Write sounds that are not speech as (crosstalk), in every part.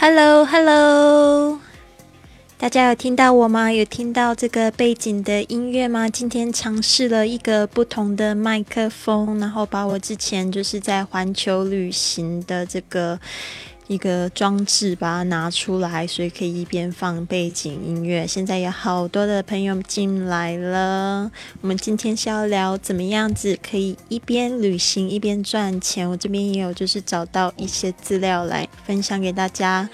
Hello，Hello，大家有听到我吗？有听到这个背景的音乐吗？今天尝试了一个不同的麦克风，然后把我之前就是在环球旅行的这个。一个装置把它拿出来，所以可以一边放背景音乐。现在有好多的朋友进来了，我们今天是要聊怎么样子可以一边旅行一边赚钱。我这边也有就是找到一些资料来分享给大家，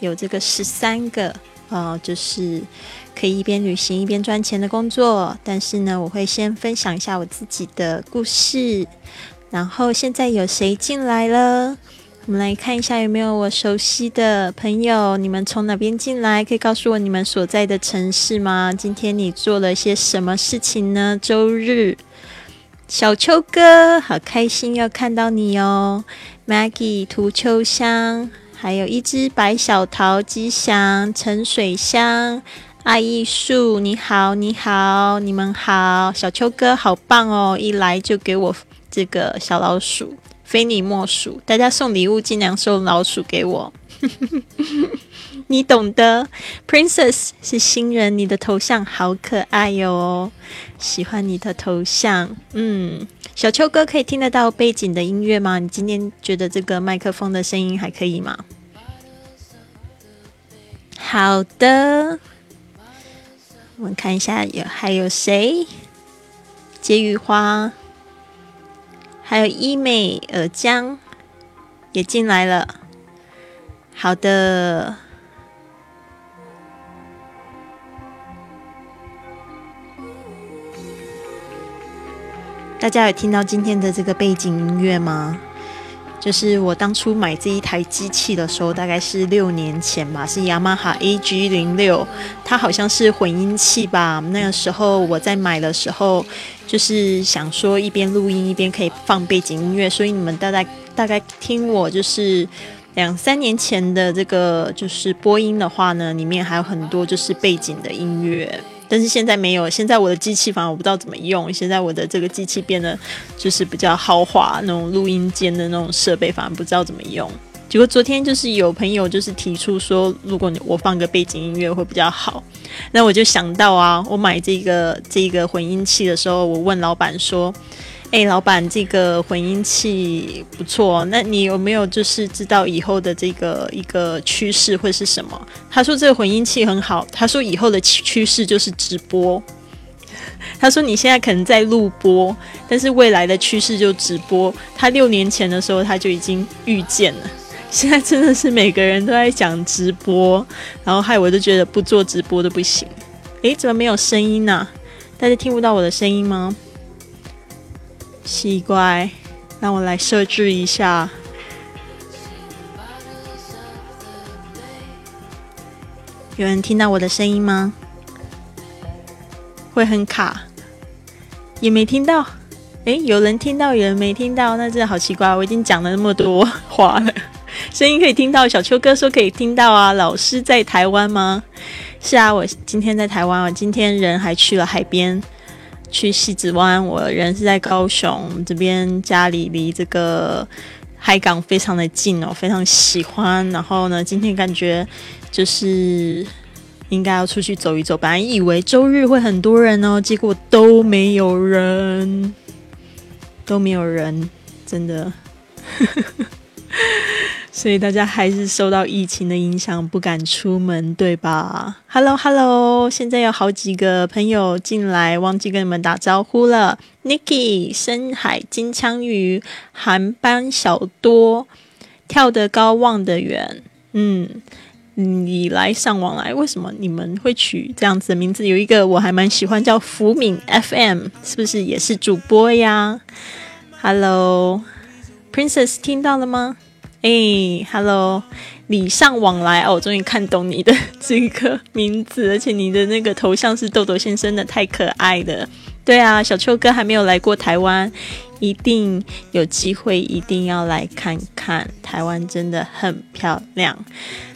有这个十三个呃，就是可以一边旅行一边赚钱的工作。但是呢，我会先分享一下我自己的故事。然后现在有谁进来了？我们来看一下有没有我熟悉的朋友，你们从哪边进来？可以告诉我你们所在的城市吗？今天你做了些什么事情呢？周日，小秋哥，好开心要看到你哦！Maggie 涂秋香，还有一只白小桃，吉祥陈水香，爱艺术，你好，你好，你们好，小秋哥好棒哦！一来就给我这个小老鼠。非你莫属，大家送礼物尽量送老鼠给我，(laughs) 你懂得。Princess 是新人，你的头像好可爱哟，喜欢你的头像。嗯，小秋哥可以听得到背景的音乐吗？你今天觉得这个麦克风的声音还可以吗？好的，我们看一下有还有谁？结语花。还有医美尔江也进来了，好的，大家有听到今天的这个背景音乐吗？就是我当初买这一台机器的时候，大概是六年前吧，是雅马哈 AG 零六，它好像是混音器吧。那个时候我在买的时候，就是想说一边录音一边可以放背景音乐，所以你们大概大概听我就是两三年前的这个就是播音的话呢，里面还有很多就是背景的音乐。但是现在没有，现在我的机器反而我不知道怎么用。现在我的这个机器变得就是比较豪华，那种录音间的那种设备反而不知道怎么用。结果昨天就是有朋友就是提出说，如果我放个背景音乐会比较好，那我就想到啊，我买这个这个混音器的时候，我问老板说。哎，老板，这个混音器不错，那你有没有就是知道以后的这个一个趋势会是什么？他说这个混音器很好，他说以后的趋势就是直播。他说你现在可能在录播，但是未来的趋势就直播。他六年前的时候他就已经预见了，现在真的是每个人都在讲直播，然后害我就觉得不做直播都不行。诶，怎么没有声音呢？大家听不到我的声音吗？奇怪，让我来设置一下。有人听到我的声音吗？会很卡，也没听到。诶，有人听到，有人没听到，那真的好奇怪。我已经讲了那么多话了，(laughs) 声音可以听到。小秋哥说可以听到啊。老师在台湾吗？是啊，我今天在台湾。我今天人还去了海边。去西子湾，我人是在高雄这边，家里离这个海港非常的近哦，非常喜欢。然后呢，今天感觉就是应该要出去走一走，本来以为周日会很多人哦，结果都没有人，都没有人，真的。(laughs) 所以大家还是受到疫情的影响，不敢出门，对吧？Hello，Hello，现在有好几个朋友进来，忘记跟你们打招呼了。Nicky、深海金枪鱼、韩班小多、跳得高望得远。嗯，你来上网来，为什么你们会取这样子的名字？有一个我还蛮喜欢，叫福敏 FM，是不是也是主播呀？Hello，Princess，听到了吗？哎，Hello，礼尚往来哦，我终于看懂你的这个名字，而且你的那个头像是豆豆先生的，太可爱了。对啊，小秋哥还没有来过台湾，一定有机会，一定要来看看台湾，真的很漂亮。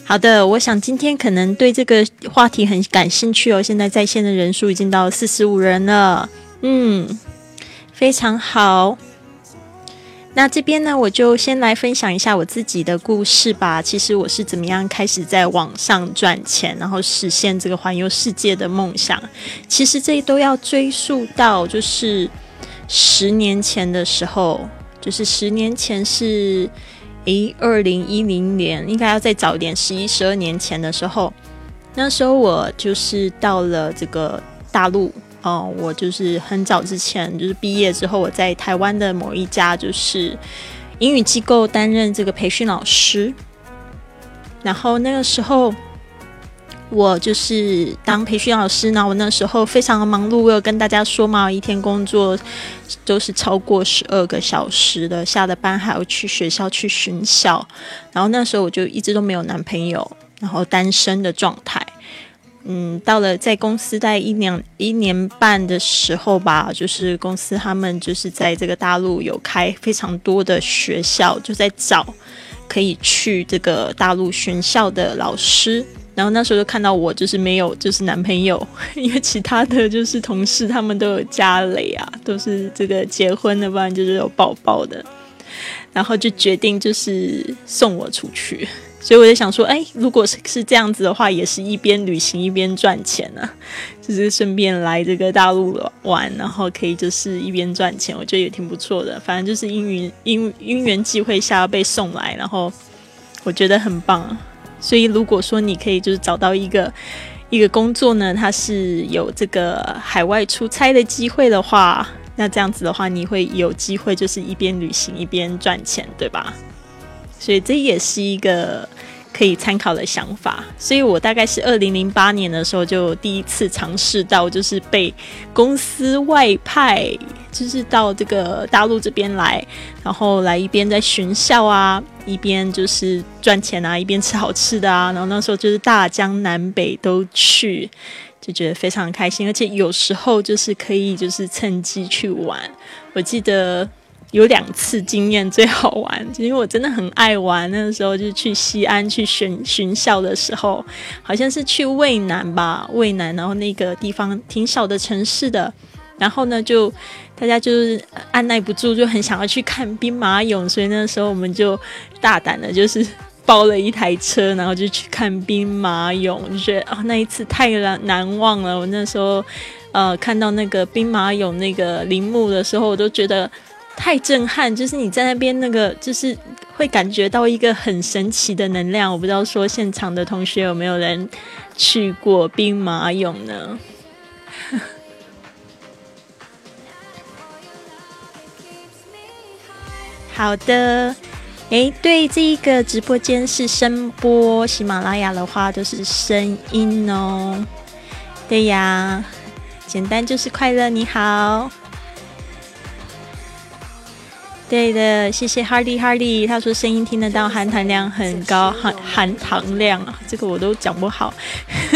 好的，我想今天可能对这个话题很感兴趣哦。现在在线的人数已经到四十五人了，嗯，非常好。那这边呢，我就先来分享一下我自己的故事吧。其实我是怎么样开始在网上赚钱，然后实现这个环游世界的梦想。其实这都要追溯到就是十年前的时候，就是十年前是诶二零一零年，应该要再早一点，十一十二年前的时候。那时候我就是到了这个大陆。哦，我就是很早之前，就是毕业之后，我在台湾的某一家就是英语机构担任这个培训老师。然后那个时候，我就是当培训老师呢。我那时候非常的忙碌，我有跟大家说嘛，一天工作都是超过十二个小时的，下了班还要去学校去巡校。然后那时候我就一直都没有男朋友，然后单身的状态。嗯，到了在公司待一两一年半的时候吧，就是公司他们就是在这个大陆有开非常多的学校，就在找可以去这个大陆学校的老师。然后那时候就看到我就是没有就是男朋友，(laughs) 因为其他的就是同事他们都有家累啊，都是这个结婚的，不然就是有宝宝的。然后就决定就是送我出去。所以我就想说，哎，如果是是这样子的话，也是一边旅行一边赚钱呢，(laughs) 就是顺便来这个大陆玩，然后可以就是一边赚钱，我觉得也挺不错的。反正就是因缘因因缘际会下被送来，然后我觉得很棒。所以如果说你可以就是找到一个一个工作呢，它是有这个海外出差的机会的话，那这样子的话，你会有机会就是一边旅行一边赚钱，对吧？所以这也是一个可以参考的想法。所以我大概是二零零八年的时候就第一次尝试到，就是被公司外派，就是到这个大陆这边来，然后来一边在巡校啊，一边就是赚钱啊，一边吃好吃的啊。然后那时候就是大江南北都去，就觉得非常开心，而且有时候就是可以就是趁机去玩。我记得。有两次经验最好玩，因为我真的很爱玩。那个时候就是去西安去巡巡校的时候，好像是去渭南吧，渭南，然后那个地方挺小的城市的。然后呢，就大家就是按耐不住，就很想要去看兵马俑，所以那时候我们就大胆的，就是包了一台车，然后就去看兵马俑。就觉得啊，那一次太难难忘了。我那时候呃看到那个兵马俑那个陵墓的时候，我都觉得。太震撼，就是你在那边那个，就是会感觉到一个很神奇的能量。我不知道说现场的同学有没有人去过兵马俑呢？(laughs) 好的，诶，对，这一个直播间是声波，喜马拉雅的话都是声音哦。对呀，简单就是快乐。你好。对的，谢谢 Hardy Hardy，他说声音听得到，含糖量很高，含含糖量啊，这个我都讲不好。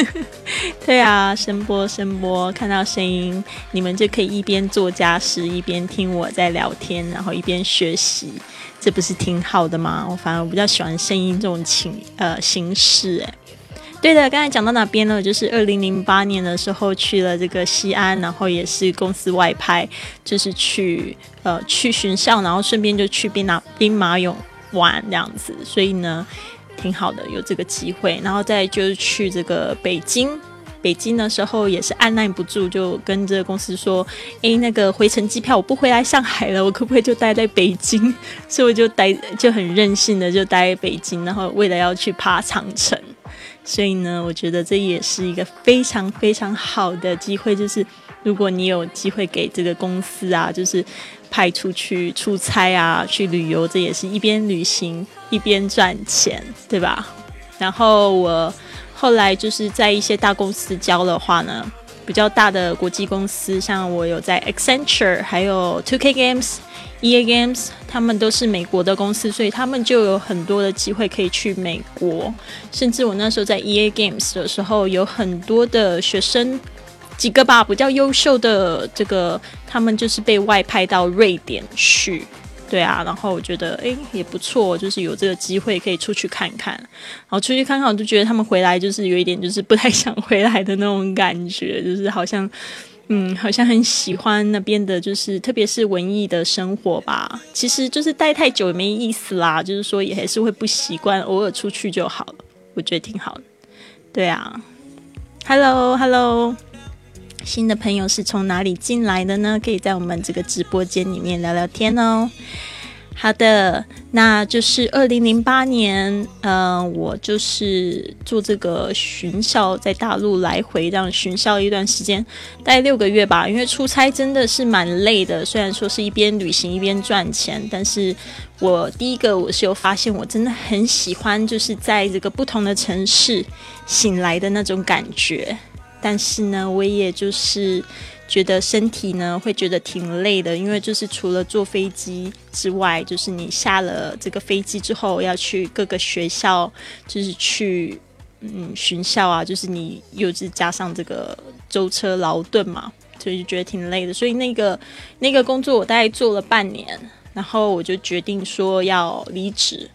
(laughs) 对啊，声波声波，看到声音，你们就可以一边做家事，一边听我在聊天，然后一边学习，这不是挺好的吗？我反而我比较喜欢声音这种情呃形式，诶。对的，刚才讲到哪边了？就是二零零八年的时候去了这个西安，然后也是公司外派，就是去呃去巡校，然后顺便就去兵马兵马俑玩这样子，所以呢挺好的，有这个机会。然后再就是去这个北京，北京的时候也是按耐不住，就跟这个公司说：“诶，那个回程机票我不回来上海了，我可不可以就待在北京？”所以我就待就很任性的就待在北京，然后为了要去爬长城。所以呢，我觉得这也是一个非常非常好的机会，就是如果你有机会给这个公司啊，就是派出去出差啊，去旅游，这也是一边旅行一边赚钱，对吧？然后我后来就是在一些大公司教的话呢，比较大的国际公司，像我有在 Accenture，还有 Two K Games。E A Games，他们都是美国的公司，所以他们就有很多的机会可以去美国。甚至我那时候在 E A Games 的时候，有很多的学生，几个吧比较优秀的，这个他们就是被外派到瑞典去。对啊，然后我觉得诶也不错，就是有这个机会可以出去看看。然后出去看看，我就觉得他们回来就是有一点就是不太想回来的那种感觉，就是好像。嗯，好像很喜欢那边的，就是特别是文艺的生活吧。其实就是待太久也没意思啦，就是说也还是会不习惯，偶尔出去就好了。我觉得挺好的。对啊，Hello，Hello，新的朋友是从哪里进来的呢？可以在我们这个直播间里面聊聊天哦。好的，那就是二零零八年，嗯，我就是做这个巡校，在大陆来回这样巡校一段时间，大概六个月吧。因为出差真的是蛮累的，虽然说是一边旅行一边赚钱，但是我第一个我是有发现，我真的很喜欢就是在这个不同的城市醒来的那种感觉。但是呢，我也就是。觉得身体呢会觉得挺累的，因为就是除了坐飞机之外，就是你下了这个飞机之后要去各个学校，就是去嗯巡校啊，就是你又是加上这个舟车劳顿嘛，所以就觉得挺累的。所以那个那个工作我大概做了半年，然后我就决定说要离职。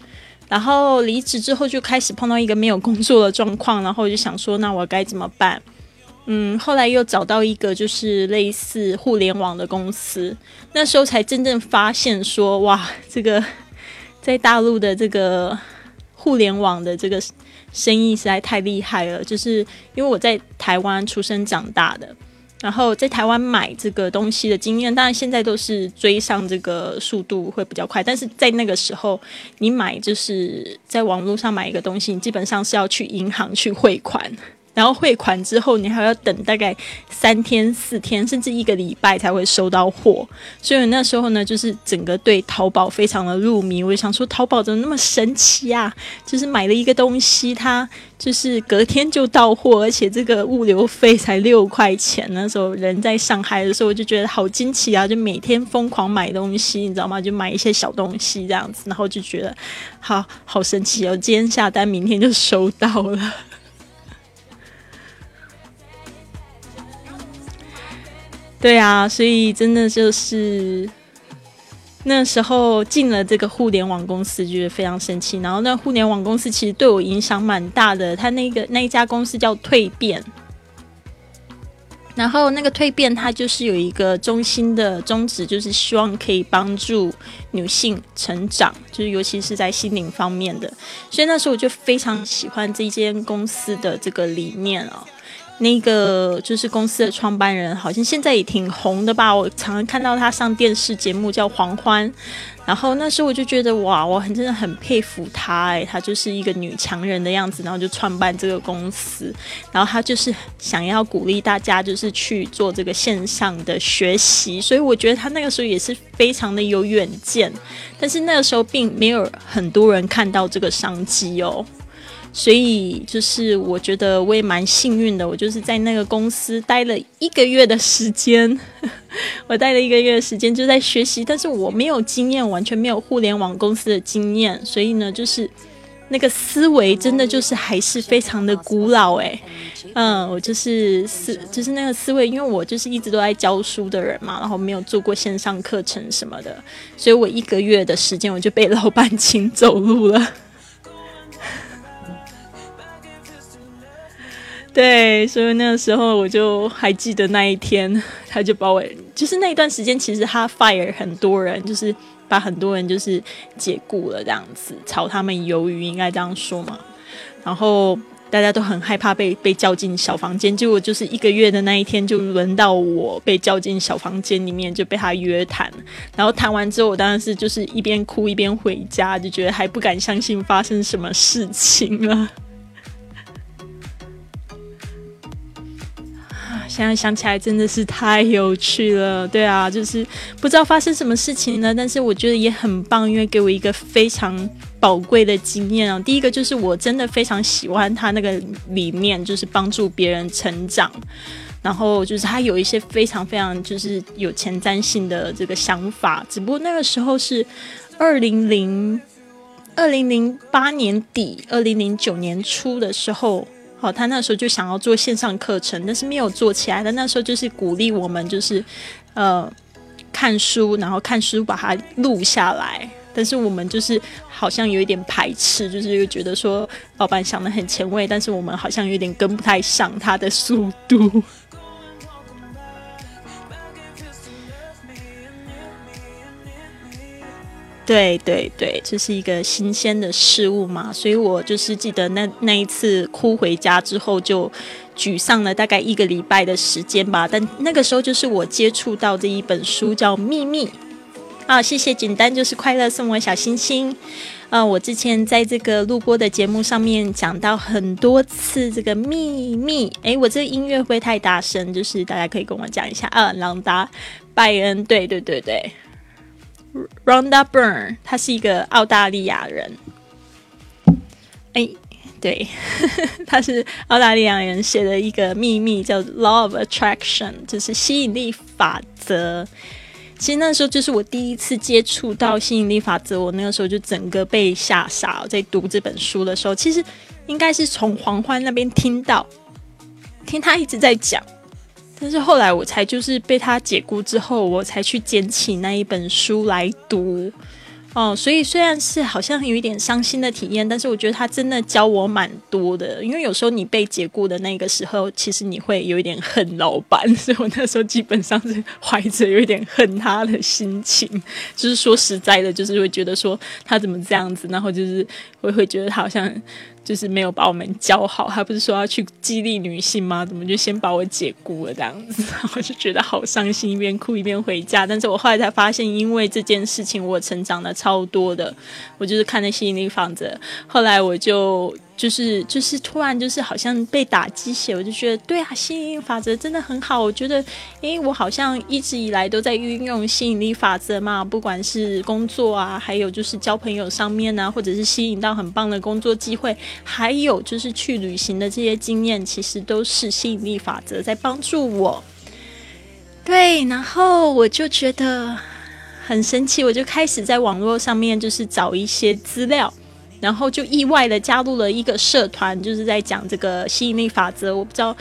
然后离职之后就开始碰到一个没有工作的状况，然后我就想说，那我该怎么办？嗯，后来又找到一个就是类似互联网的公司，那时候才真正发现说，哇，这个在大陆的这个互联网的这个生意实在太厉害了。就是因为我在台湾出生长大的，然后在台湾买这个东西的经验，当然现在都是追上这个速度会比较快，但是在那个时候，你买就是在网络上买一个东西，你基本上是要去银行去汇款。然后汇款之后，你还要等大概三天、四天，甚至一个礼拜才会收到货。所以那时候呢，就是整个对淘宝非常的入迷。我就想说，淘宝怎么那么神奇啊？就是买了一个东西，它就是隔天就到货，而且这个物流费才六块钱。那时候人在上海的时候，我就觉得好惊奇啊！就每天疯狂买东西，你知道吗？就买一些小东西这样子，然后就觉得好好神奇哦！今天下单，明天就收到了。对啊，所以真的就是那时候进了这个互联网公司，觉得非常生气。然后那互联网公司其实对我影响蛮大的。他那个那一家公司叫蜕变，然后那个蜕变它就是有一个中心的宗旨，就是希望可以帮助女性成长，就是尤其是在心灵方面的。所以那时候我就非常喜欢这间公司的这个理念哦。那个就是公司的创办人，好像现在也挺红的吧？我常常看到他上电视节目，叫黄欢。然后那时候我就觉得，哇，我很真的很佩服他，哎，他就是一个女强人的样子，然后就创办这个公司。然后他就是想要鼓励大家，就是去做这个线上的学习。所以我觉得他那个时候也是非常的有远见。但是那个时候并没有很多人看到这个商机哦。所以就是我觉得我也蛮幸运的，我就是在那个公司待了一个月的时间，(laughs) 我待了一个月的时间就在学习，但是我没有经验，完全没有互联网公司的经验，所以呢，就是那个思维真的就是还是非常的古老诶。嗯，我就是思就是那个思维，因为我就是一直都在教书的人嘛，然后没有做过线上课程什么的，所以我一个月的时间我就被老板请走路了。对，所以那个时候我就还记得那一天，(laughs) 他就把我，就是那一段时间，其实他 fire 很多人，就是把很多人就是解雇了这样子，炒他们鱿鱼，应该这样说嘛。然后大家都很害怕被被叫进小房间，结果就是一个月的那一天，就轮到我被叫进小房间里面，就被他约谈。然后谈完之后，我当然是就是一边哭一边回家，就觉得还不敢相信发生什么事情了。现在想起来真的是太有趣了，对啊，就是不知道发生什么事情呢，但是我觉得也很棒，因为给我一个非常宝贵的经验啊。第一个就是我真的非常喜欢他那个理念，就是帮助别人成长，然后就是他有一些非常非常就是有前瞻性的这个想法。只不过那个时候是二零零二零零八年底，二零零九年初的时候。好，他那时候就想要做线上课程，但是没有做起来。他那时候就是鼓励我们，就是呃看书，然后看书把它录下来。但是我们就是好像有一点排斥，就是又觉得说老板想的很前卫，但是我们好像有点跟不太上他的速度。对对对，这是一个新鲜的事物嘛，所以我就是记得那那一次哭回家之后就沮丧了大概一个礼拜的时间吧。但那个时候就是我接触到这一本书叫《秘密》啊，谢谢简单就是快乐送我小星星啊。我之前在这个录播的节目上面讲到很多次这个秘密，诶，我这个音乐会不会太大声？就是大家可以跟我讲一下啊，朗达拜恩，对对对对。Ronda Byrne，他是一个澳大利亚人。哎，对，(laughs) 他是澳大利亚人写的一个秘密，叫 Law of Attraction，就是吸引力法则。其实那时候就是我第一次接触到吸引力法则，我那个时候就整个被吓傻。在读这本书的时候，其实应该是从黄欢那边听到，听他一直在讲。但是后来我才就是被他解雇之后，我才去捡起那一本书来读，哦，所以虽然是好像有一点伤心的体验，但是我觉得他真的教我蛮多的。因为有时候你被解雇的那个时候，其实你会有一点恨老板，(laughs) 所以我那时候基本上是怀着有一点恨他的心情。就是说实在的，就是会觉得说他怎么这样子，然后就是我会觉得他好像。就是没有把我们教好，他不是说要去激励女性吗？怎么就先把我解雇了这样子？我就觉得好伤心，一边哭一边回家。但是我后来才发现，因为这件事情，我成长的超多的。我就是看那吸引力法则，后来我就。就是就是突然就是好像被打鸡血，我就觉得对啊，吸引力法则真的很好。我觉得，因为，我好像一直以来都在运用吸引力法则嘛，不管是工作啊，还有就是交朋友上面啊，或者是吸引到很棒的工作机会，还有就是去旅行的这些经验，其实都是吸引力法则在帮助我。对，然后我就觉得很神奇，我就开始在网络上面就是找一些资料。然后就意外的加入了一个社团，就是在讲这个吸引力法则。我不知道，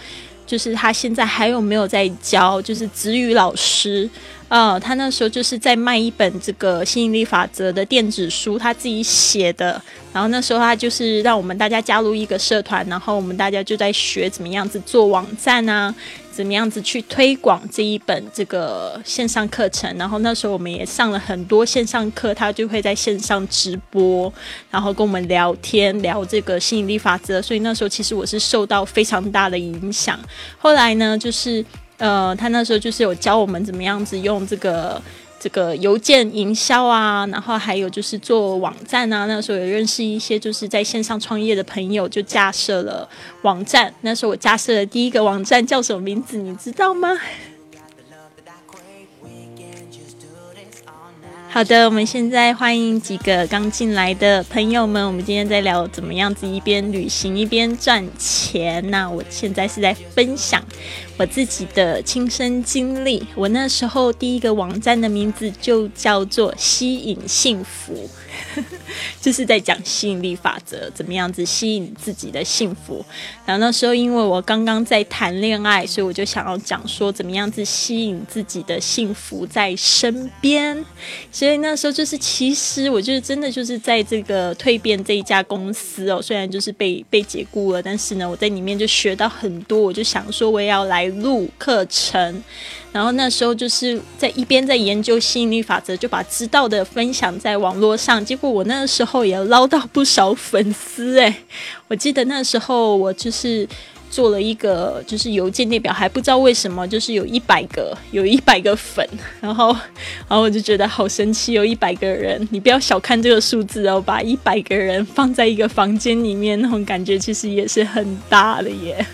就是他现在还有没有在教，就是子宇老师。呃，他那时候就是在卖一本这个吸引力法则的电子书，他自己写的。然后那时候他就是让我们大家加入一个社团，然后我们大家就在学怎么样子做网站啊，怎么样子去推广这一本这个线上课程。然后那时候我们也上了很多线上课，他就会在线上直播，然后跟我们聊天聊这个吸引力法则。所以那时候其实我是受到非常大的影响。后来呢，就是。呃，他那时候就是有教我们怎么样子用这个这个邮件营销啊，然后还有就是做网站啊。那时候有认识一些就是在线上创业的朋友，就架设了网站。那时候我架设的第一个网站叫什么名字？你知道吗？好的，我们现在欢迎几个刚进来的朋友们。我们今天在聊怎么样子一边旅行一边赚钱。那我现在是在分享。我自己的亲身经历，我那时候第一个网站的名字就叫做“吸引幸福”，(laughs) 就是在讲吸引力法则，怎么样子吸引自己的幸福。然后那时候因为我刚刚在谈恋爱，所以我就想要讲说怎么样子吸引自己的幸福在身边。所以那时候就是，其实我就是真的就是在这个蜕变这一家公司哦，虽然就是被被解雇了，但是呢，我在里面就学到很多。我就想说，我也要来。录课程，然后那时候就是在一边在研究吸引力法则，就把知道的分享在网络上。结果我那时候也捞到不少粉丝哎！我记得那时候我就是做了一个就是邮件列表，还不知道为什么就是有一百个有一百个粉，(laughs) 然后然后我就觉得好神奇，有一百个人，你不要小看这个数字哦，把一百个人放在一个房间里面，那种感觉其实也是很大的耶。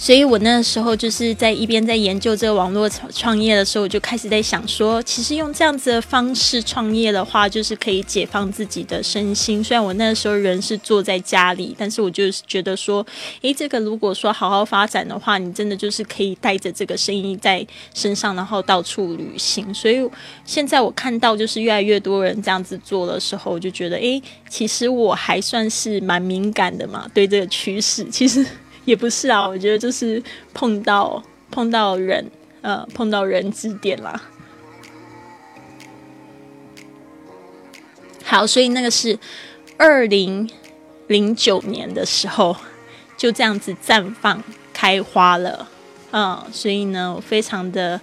所以我那时候就是在一边在研究这个网络创业的时候，我就开始在想说，其实用这样子的方式创业的话，就是可以解放自己的身心。虽然我那时候人是坐在家里，但是我就是觉得说，诶，这个如果说好好发展的话，你真的就是可以带着这个生意在身上，然后到处旅行。所以现在我看到就是越来越多人这样子做的时候，我就觉得，诶，其实我还算是蛮敏感的嘛，对这个趋势，其实。也不是啊，我觉得就是碰到碰到人，呃，碰到人指点啦。好，所以那个是二零零九年的时候，就这样子绽放开花了。嗯，所以呢，我非常的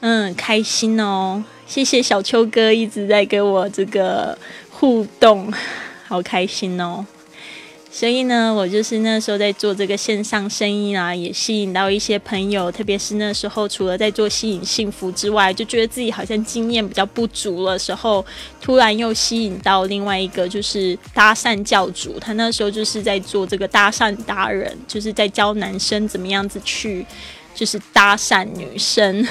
嗯开心哦。谢谢小秋哥一直在跟我这个互动，好开心哦。所以呢，我就是那时候在做这个线上生意啊，也吸引到一些朋友。特别是那时候，除了在做吸引幸福之外，就觉得自己好像经验比较不足了时候，突然又吸引到另外一个就是搭讪教主。他那时候就是在做这个搭讪达人，就是在教男生怎么样子去，就是搭讪女生。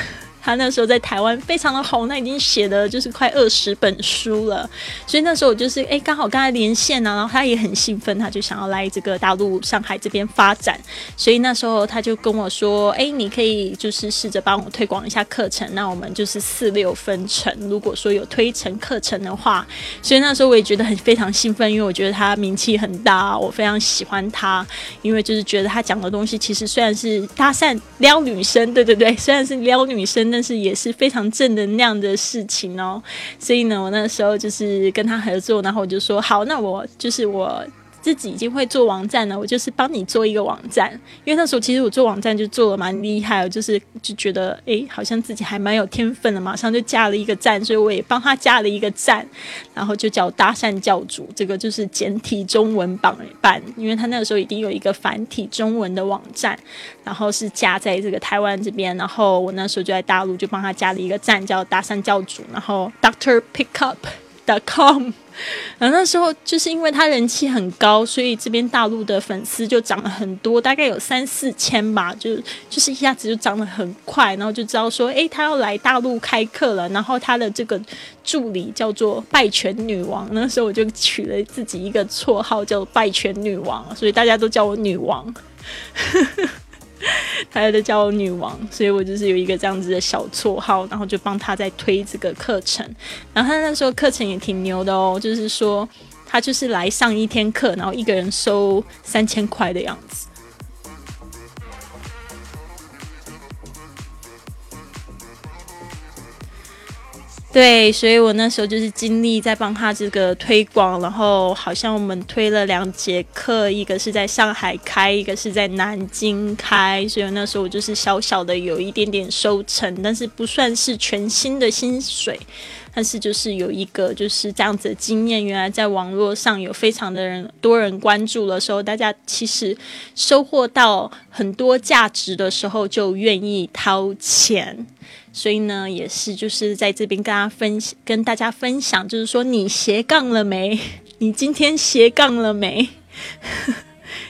他那时候在台湾非常的红，他已经写的就是快二十本书了。所以那时候我就是哎，刚好跟他连线呢，然后他也很兴奋，他就想要来这个大陆上海这边发展。所以那时候他就跟我说：“哎，你可以就是试着帮我推广一下课程，那我们就是四六分成。如果说有推成课程的话，所以那时候我也觉得很非常兴奋，因为我觉得他名气很大，我非常喜欢他，因为就是觉得他讲的东西其实虽然是搭讪撩女生，对对对，虽然是撩女生。但是也是非常正能量的事情哦，所以呢，我那时候就是跟他合作，然后我就说好，那我就是我。自己已经会做网站了，我就是帮你做一个网站。因为那时候其实我做网站就做的蛮厉害，就是就觉得哎，好像自己还蛮有天分的，马上就加了一个站，所以我也帮他加了一个站，然后就叫搭讪教主，这个就是简体中文版版，因为他那个时候已经有一个繁体中文的网站，然后是加在这个台湾这边，然后我那时候就在大陆就帮他加了一个站，叫搭讪教主，然后 Doctor Pickup dot com。(laughs) (laughs) 然后那时候就是因为他人气很高，所以这边大陆的粉丝就涨了很多，大概有三四千吧，就就是一下子就涨得很快，然后就知道说，哎，他要来大陆开课了。然后他的这个助理叫做拜权女王，那时候我就取了自己一个绰号叫拜权女王，所以大家都叫我女王。(laughs) 他有的叫我女王，所以我就是有一个这样子的小绰号，然后就帮他在推这个课程。然后他那时候课程也挺牛的哦，就是说他就是来上一天课，然后一个人收三千块的样子。对，所以我那时候就是尽力在帮他这个推广，然后好像我们推了两节课，一个是在上海开，一个是在南京开，所以那时候我就是小小的有一点点收成，但是不算是全新的薪水，但是就是有一个就是这样子的经验，原来在网络上有非常的人多人关注的时候，大家其实收获到很多价值的时候，就愿意掏钱。所以呢，也是就是在这边跟大家分享，跟大家分享，就是说你斜杠了没？(laughs) 你今天斜杠了没？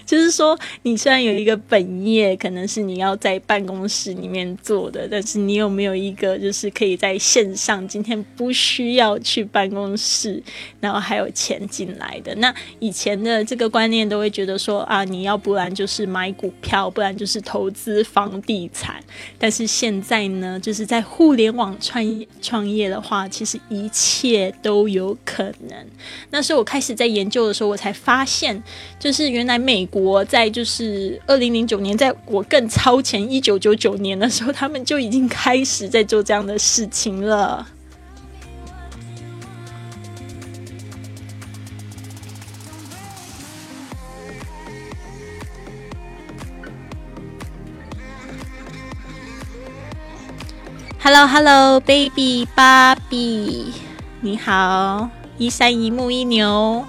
就是说，你虽然有一个本业，可能是你要在办公室里面做的，但是你有没有一个就是可以在线上，今天不需要去办公室，然后还有钱进来的？那以前的这个观念都会觉得说啊，你要不然就是买股票，不然就是投资房地产。但是现在呢，就是在互联网创业创业的话，其实一切都有可能。那时候我开始在研究的时候，我才发现，就是原来美国。我在就是二零零九年，在我更超前一九九九年的时候，他们就已经开始在做这样的事情了。Hello，Hello，Baby，芭比，你好，一山一木一牛。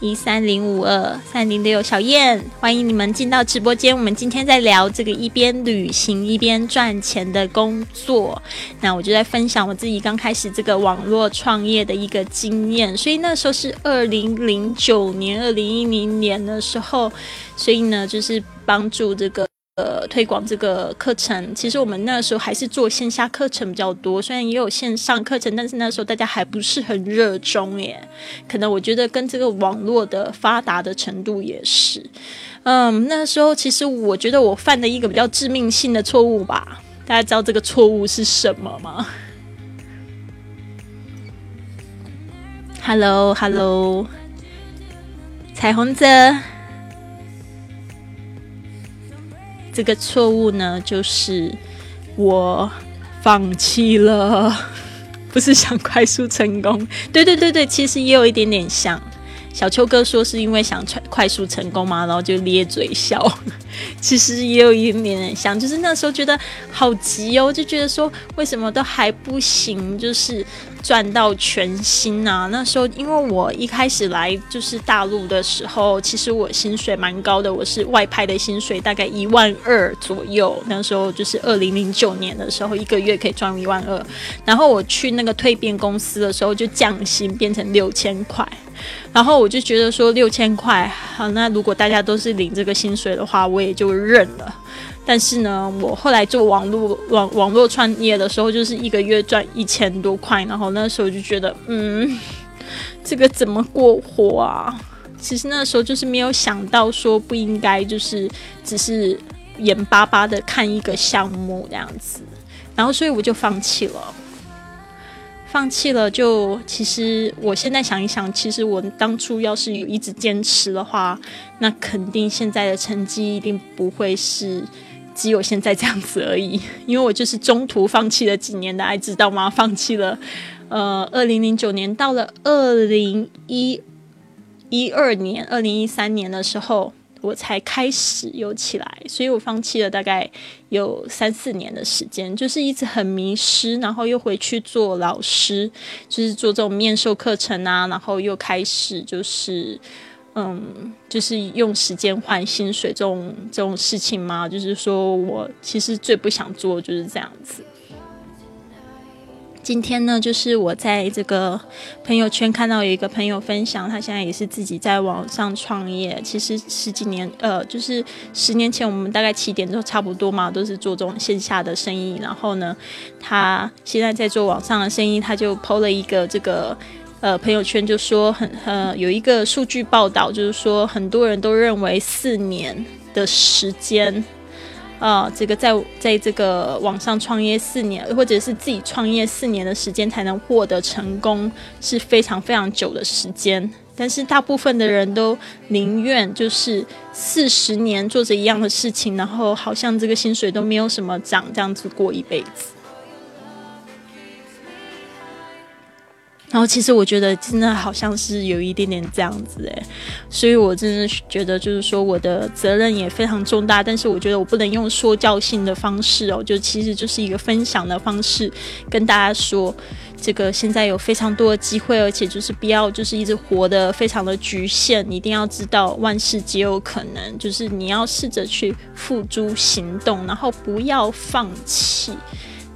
一三零五二三零六小燕，欢迎你们进到直播间。我们今天在聊这个一边旅行一边赚钱的工作。那我就在分享我自己刚开始这个网络创业的一个经验。所以那时候是二零零九年、二零一零年的时候，所以呢，就是帮助这个。呃，推广这个课程，其实我们那时候还是做线下课程比较多，虽然也有线上课程，但是那时候大家还不是很热衷耶。可能我觉得跟这个网络的发达的程度也是。嗯，那时候其实我觉得我犯的一个比较致命性的错误吧。大家知道这个错误是什么吗？Hello，Hello，彩虹泽。这个错误呢，就是我放弃了，不是想快速成功。对对对对，其实也有一点点像，小秋哥说是因为想快快速成功嘛，然后就咧嘴笑。(laughs) 其实也有一点点像，就是那时候觉得好急哦，就觉得说为什么都还不行，就是赚到全薪啊。那时候因为我一开始来就是大陆的时候，其实我薪水蛮高的，我是外派的薪水大概一万二左右。那时候就是二零零九年的时候，一个月可以赚一万二。然后我去那个蜕变公司的时候，就降薪变成六千块。然后我就觉得说六千块好，那如果大家都是领这个薪水的话，我也就认了。但是呢，我后来做网络网网络创业的时候，就是一个月赚一千多块，然后那时候就觉得，嗯，(laughs) 这个怎么过活啊？其实那时候就是没有想到说不应该就是只是眼巴巴的看一个项目这样子，然后所以我就放弃了。放弃了，就其实我现在想一想，其实我当初要是有一直坚持的话，那肯定现在的成绩一定不会是只有现在这样子而已。(laughs) 因为我就是中途放弃了几年的爱，知道吗？放弃了，呃，二零零九年到了二零一一二年、二零一三年的时候。我才开始有起来，所以我放弃了大概有三四年的时间，就是一直很迷失，然后又回去做老师，就是做这种面授课程啊，然后又开始就是嗯，就是用时间换薪水这种这种事情嘛，就是说我其实最不想做就是这样子。今天呢，就是我在这个朋友圈看到有一个朋友分享，他现在也是自己在网上创业。其实十几年，呃，就是十年前我们大概起点都差不多嘛，都是做这种线下的生意。然后呢，他现在在做网上的生意，他就抛了一个这个呃朋友圈，就说很呃有一个数据报道，就是说很多人都认为四年的时间。啊，这个在在这个网上创业四年，或者是自己创业四年的时间才能获得成功，是非常非常久的时间。但是大部分的人都宁愿就是四十年做着一样的事情，然后好像这个薪水都没有什么涨，这样子过一辈子。然后其实我觉得真的好像是有一点点这样子诶，所以我真的觉得就是说我的责任也非常重大，但是我觉得我不能用说教性的方式哦，就其实就是一个分享的方式，跟大家说这个现在有非常多的机会，而且就是不要就是一直活得非常的局限，你一定要知道万事皆有可能，就是你要试着去付诸行动，然后不要放弃。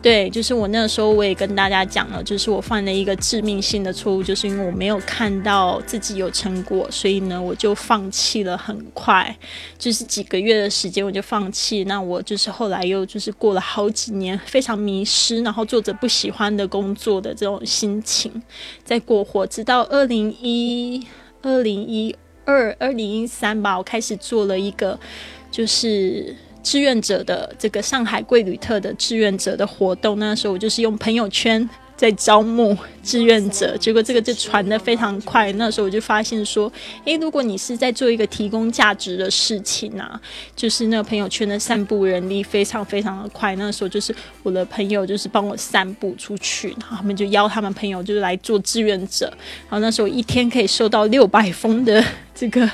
对，就是我那个时候我也跟大家讲了，就是我犯了一个致命性的错误，就是因为我没有看到自己有成果，所以呢我就放弃了，很快就是几个月的时间我就放弃。那我就是后来又就是过了好几年非常迷失，然后做着不喜欢的工作的这种心情在过活，直到二零一二零一二二零一三吧，我开始做了一个就是。志愿者的这个上海贵旅特的志愿者的活动，那时候我就是用朋友圈。在招募志愿者，结果这个就传的非常快。那时候我就发现说，诶，如果你是在做一个提供价值的事情啊，就是那个朋友圈的散布人力非常非常的快。那时候就是我的朋友就是帮我散布出去，然后他们就邀他们朋友就是来做志愿者。然后那时候一天可以收到六百封的这个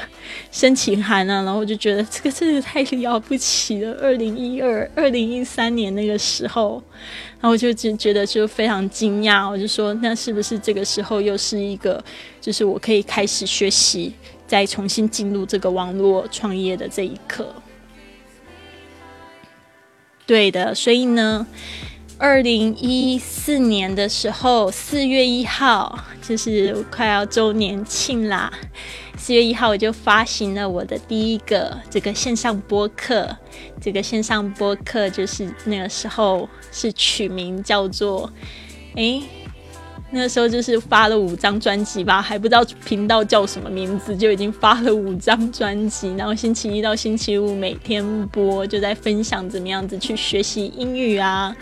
申请函啊，然后我就觉得这个真的太了不起了。二零一二、二零一三年那个时候。然后我就觉觉得就非常惊讶，我就说那是不是这个时候又是一个，就是我可以开始学习，再重新进入这个网络创业的这一刻？对的，所以呢，二零一四年的时候，四月一号就是快要周年庆啦。四月一号，我就发行了我的第一个这个线上播客。这个线上播客就是那个时候是取名叫做，诶。那时候就是发了五张专辑吧，还不知道频道叫什么名字，就已经发了五张专辑。然后星期一到星期五每天播，就在分享怎么样子去学习英语啊，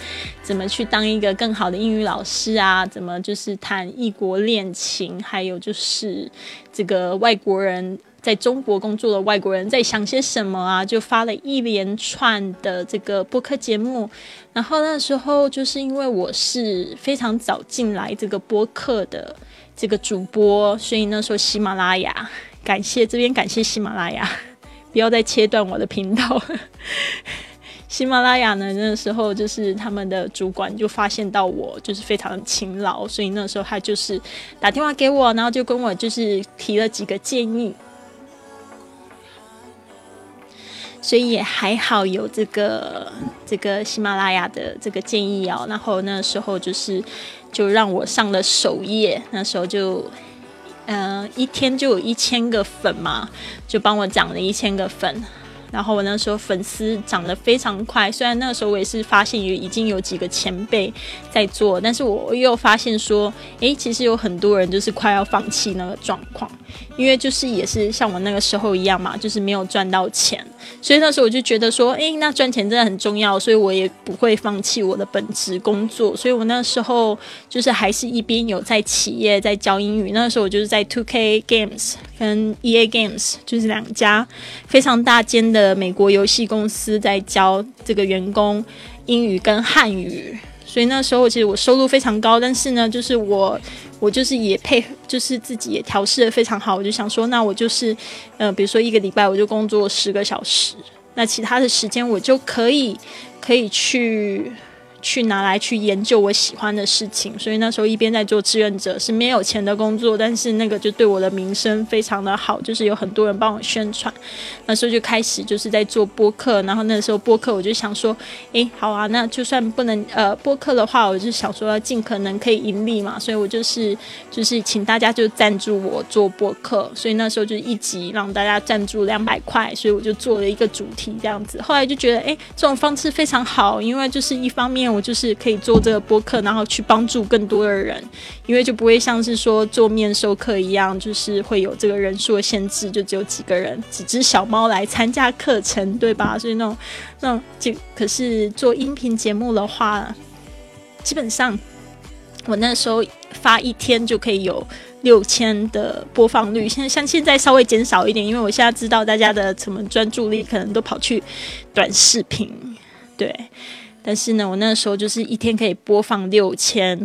怎么去当一个更好的英语老师啊，怎么就是谈异国恋情，还有就是这个外国人。在中国工作的外国人在想些什么啊，就发了一连串的这个播客节目。然后那时候就是因为我是非常早进来这个播客的这个主播，所以那时候喜马拉雅感谢这边感谢喜马拉雅，(laughs) 不要再切断我的频道。喜马拉雅呢，那时候就是他们的主管就发现到我就是非常勤劳，所以那时候他就是打电话给我，然后就跟我就是提了几个建议，所以也还好有这个这个喜马拉雅的这个建议哦。然后那时候就是就让我上了首页，那时候就嗯一天就有一千个粉嘛，就帮我涨了一千个粉。然后我那时候粉丝涨得非常快，虽然那时候我也是发现有已经有几个前辈在做，但是我又发现说，诶，其实有很多人就是快要放弃那个状况，因为就是也是像我那个时候一样嘛，就是没有赚到钱，所以那时候我就觉得说，诶，那赚钱真的很重要，所以我也不会放弃我的本职工作，所以我那时候就是还是一边有在企业在教英语，那时候我就是在 Two K Games 跟 E A Games 就是两家非常大间的。美国游戏公司在教这个员工英语跟汉语，所以那时候其实我收入非常高，但是呢，就是我我就是也配，就是自己也调试的非常好。我就想说，那我就是，呃，比如说一个礼拜我就工作十个小时，那其他的时间我就可以可以去。去拿来去研究我喜欢的事情，所以那时候一边在做志愿者，是没有钱的工作，但是那个就对我的名声非常的好，就是有很多人帮我宣传。那时候就开始就是在做播客，然后那时候播客我就想说，哎，好啊，那就算不能呃播客的话，我就想说要尽可能可以盈利嘛，所以我就是就是请大家就赞助我做播客，所以那时候就一集让大家赞助两百块，所以我就做了一个主题这样子。后来就觉得，哎，这种方式非常好，因为就是一方面。我就是可以做这个播客，然后去帮助更多的人，因为就不会像是说做面授课一样，就是会有这个人数的限制，就只有几个人，几只小猫来参加课程，对吧？所以那种那种就可是做音频节目的话，基本上我那时候发一天就可以有六千的播放率，现在像现在稍微减少一点，因为我现在知道大家的什么专注力可能都跑去短视频，对。但是呢，我那时候就是一天可以播放六千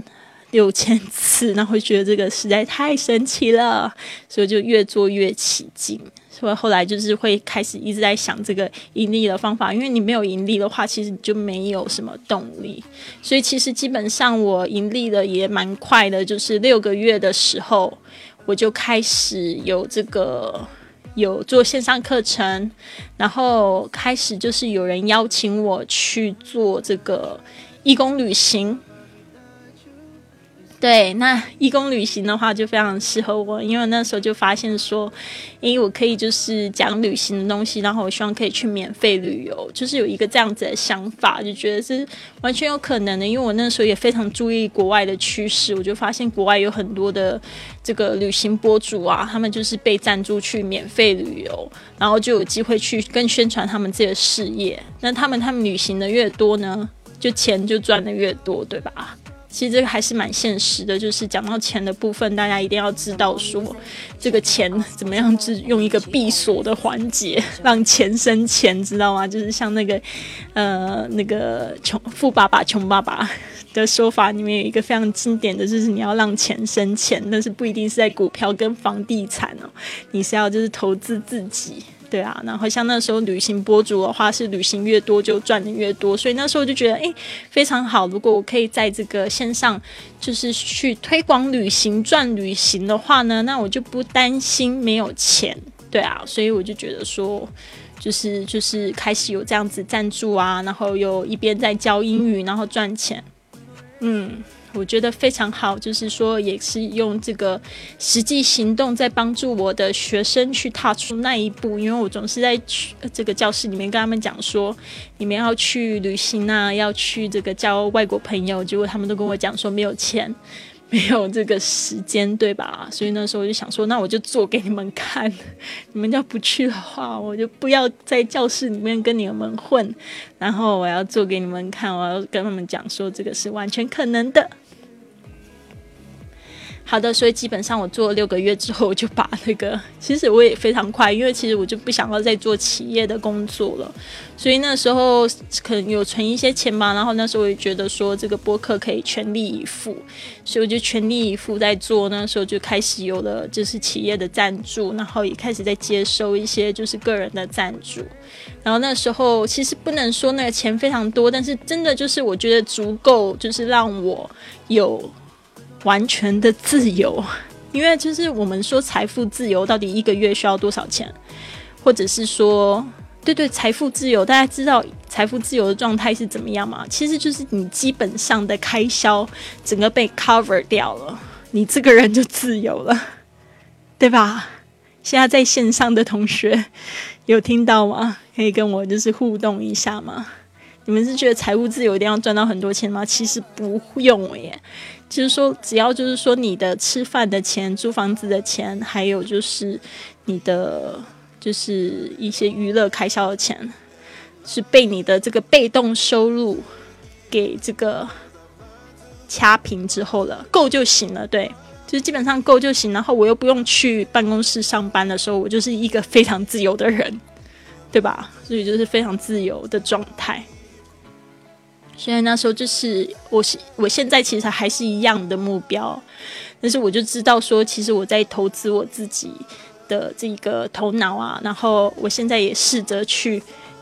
六千次，(laughs) 然后觉得这个实在太神奇了，所以就越做越起劲。所以后来就是会开始一直在想这个盈利的方法，因为你没有盈利的话，其实就没有什么动力。所以其实基本上我盈利的也蛮快的，就是六个月的时候，我就开始有这个。有做线上课程，然后开始就是有人邀请我去做这个义工旅行。对，那义工旅行的话就非常适合我，因为那时候就发现说，因为我可以就是讲旅行的东西，然后我希望可以去免费旅游，就是有一个这样子的想法，就觉得是完全有可能的。因为我那时候也非常注意国外的趋势，我就发现国外有很多的这个旅行博主啊，他们就是被赞助去免费旅游，然后就有机会去更宣传他们自己的事业。那他们他们旅行的越多呢，就钱就赚的越多，对吧？其实这个还是蛮现实的，就是讲到钱的部分，大家一定要知道说，这个钱怎么样是用一个闭锁的环节让钱生钱，知道吗？就是像那个呃那个穷富爸爸穷爸爸的说法里面有一个非常经典的就是你要让钱生钱，但是不一定是在股票跟房地产哦，你是要就是投资自己。对啊，然后像那时候旅行博主的话，是旅行越多就赚的越多，所以那时候就觉得哎非常好。如果我可以在这个线上就是去推广旅行赚旅行的话呢，那我就不担心没有钱。对啊，所以我就觉得说，就是就是开始有这样子赞助啊，然后又一边在教英语，然后赚钱，嗯。我觉得非常好，就是说，也是用这个实际行动在帮助我的学生去踏出那一步。因为我总是在去这个教室里面跟他们讲说，你们要去旅行啊，要去这个交外国朋友，结果他们都跟我讲说没有钱。(laughs) 没有这个时间，对吧？所以那时候我就想说，那我就做给你们看。你们要不去的话，我就不要在教室里面跟你们混。然后我要做给你们看，我要跟他们讲说，这个是完全可能的。好的，所以基本上我做了六个月之后，我就把那个，(laughs) 其实我也非常快，因为其实我就不想要再做企业的工作了，所以那时候可能有存一些钱嘛，然后那时候我也觉得说这个播客可以全力以赴，所以我就全力以赴在做，那时候就开始有了就是企业的赞助，然后也开始在接收一些就是个人的赞助，然后那时候其实不能说那个钱非常多，但是真的就是我觉得足够，就是让我有。完全的自由，因为就是我们说财富自由到底一个月需要多少钱，或者是说，对对，财富自由，大家知道财富自由的状态是怎么样吗？其实就是你基本上的开销整个被 cover 掉了，你这个人就自由了，对吧？现在在线上的同学有听到吗？可以跟我就是互动一下吗？你们是觉得财务自由一定要赚到很多钱吗？其实不用耶。就是说，只要就是说你的吃饭的钱、租房子的钱，还有就是你的就是一些娱乐开销的钱，是被你的这个被动收入给这个掐平之后了，够就行了。对，就是基本上够就行。然后我又不用去办公室上班的时候，我就是一个非常自由的人，对吧？所以就是非常自由的状态。所以那时候就是我是，我现在其实还是一样的目标，但是我就知道说，其实我在投资我自己的这个头脑啊，然后我现在也试着去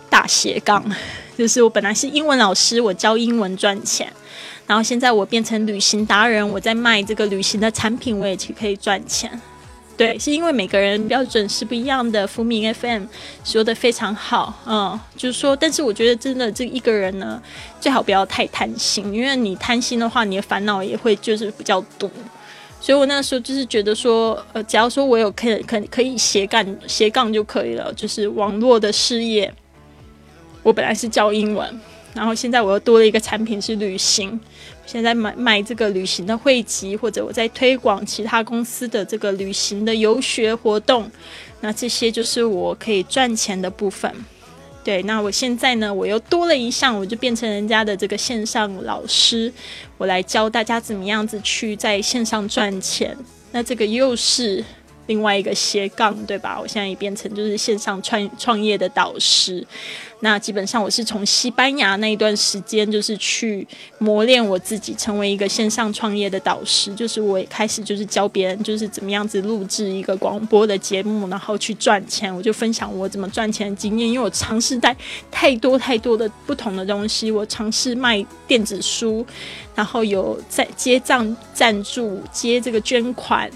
大斜杠，(laughs) 就是我本来是英文老师，我教英文赚钱，然后现在我变成旅行达人，我在卖这个旅行的产品，我也去可以赚钱。对，是因为每个人标准是不一样的。福明 FM 说的非常好，嗯，就是说，但是我觉得真的这一个人呢，最好不要太贪心，因为你贪心的话，你的烦恼也会就是比较多。所以我那时候就是觉得说，呃，只要说我有可可可以斜杠斜杠就可以了，就是网络的事业。我本来是教英文，然后现在我又多了一个产品是旅行。现在买卖这个旅行的汇集，或者我在推广其他公司的这个旅行的游学活动，那这些就是我可以赚钱的部分。对，那我现在呢，我又多了一项，我就变成人家的这个线上老师，我来教大家怎么样子去在线上赚钱。那这个又是。另外一个斜杠，对吧？我现在也变成就是线上创创业的导师。那基本上我是从西班牙那一段时间，就是去磨练我自己，成为一个线上创业的导师。就是我也开始就是教别人，就是怎么样子录制一个广播的节目，然后去赚钱。我就分享我怎么赚钱的经验，因为我尝试带太多太多的不同的东西。我尝试卖电子书，然后有在接账赞助，接这个捐款。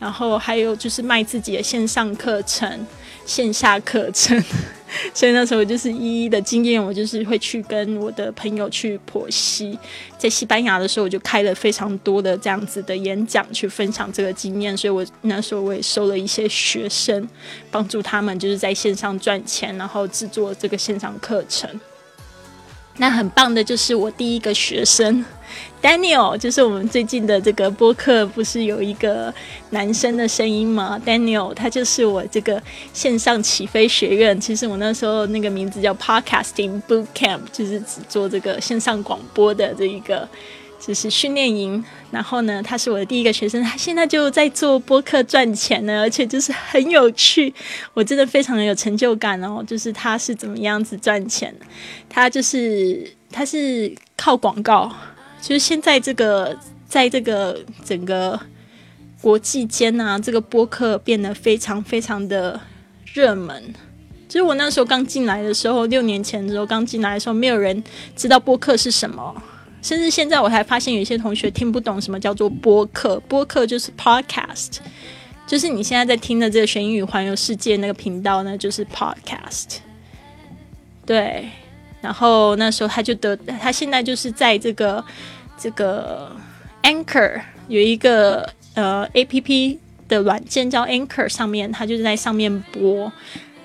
然后还有就是卖自己的线上课程、线下课程，(laughs) 所以那时候就是一一的经验，我就是会去跟我的朋友去剖析。在西班牙的时候，我就开了非常多的这样子的演讲，去分享这个经验。所以我那时候我也收了一些学生，帮助他们就是在线上赚钱，然后制作这个线上课程。那很棒的就是我第一个学生。Daniel 就是我们最近的这个播客，不是有一个男生的声音吗？Daniel 他就是我这个线上起飞学院。其实我那时候那个名字叫 Podcasting Boot Camp，就是只做这个线上广播的这一个就是训练营。然后呢，他是我的第一个学生，他现在就在做播客赚钱呢，而且就是很有趣，我真的非常的有成就感哦。(laughs) 就是他是怎么样子赚钱？他就是他是靠广告。就是现在这个，在这个整个国际间啊，这个播客变得非常非常的热门。就是我那时候刚进来的时候，六年前的时候刚进来的时候，没有人知道播客是什么，甚至现在我才发现有一些同学听不懂什么叫做播客。播客就是 podcast，就是你现在在听的这个《学英语环游世界》那个频道呢，就是 podcast。对。然后那时候他就得，他现在就是在这个这个 Anchor 有一个呃 A P P 的软件叫 Anchor 上面，他就是在上面播。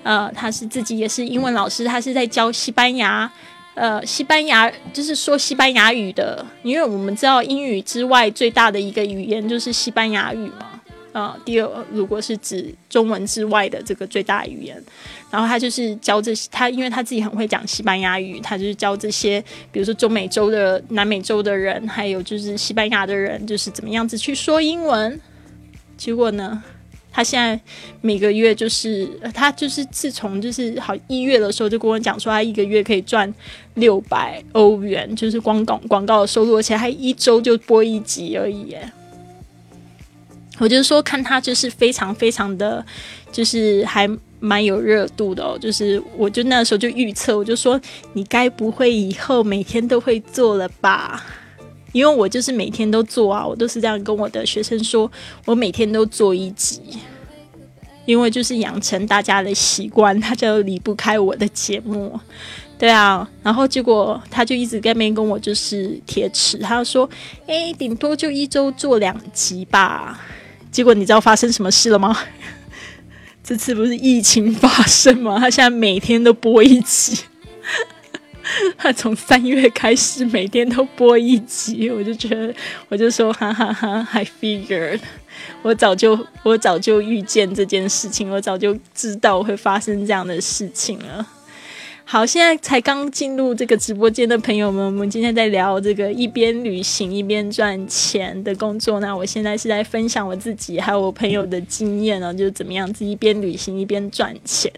呃，他是自己也是英文老师，他是在教西班牙，呃，西班牙就是说西班牙语的，因为我们知道英语之外最大的一个语言就是西班牙语嘛。呃，第二，如果是指中文之外的这个最大语言，然后他就是教这些，他因为他自己很会讲西班牙语，他就是教这些，比如说中美洲的、南美洲的人，还有就是西班牙的人，就是怎么样子去说英文。结果呢，他现在每个月就是他就是自从就是好一月的时候就跟我讲说，他一个月可以赚六百欧元，就是光广广告的收入，而且还一周就播一集而已。我就是说，看他就是非常非常的，就是还蛮有热度的哦。就是我就那时候就预测，我就说你该不会以后每天都会做了吧？因为我就是每天都做啊，我都是这样跟我的学生说，我每天都做一集，因为就是养成大家的习惯，他就离不开我的节目。对啊，然后结果他就一直在那边跟我就是贴齿，他说：“哎，顶多就一周做两集吧。”结果你知道发生什么事了吗？(laughs) 这次不是疫情发生吗？他现在每天都播一集，(laughs) 他从三月开始每天都播一集，我就觉得，我就说哈哈哈，I figured，我早就我早就预见这件事情，我早就知道会发生这样的事情了。好，现在才刚进入这个直播间的朋友们，我们今天在聊这个一边旅行一边赚钱的工作。那我现在是在分享我自己还有我朋友的经验呢，就是怎么样子一边旅行一边赚钱，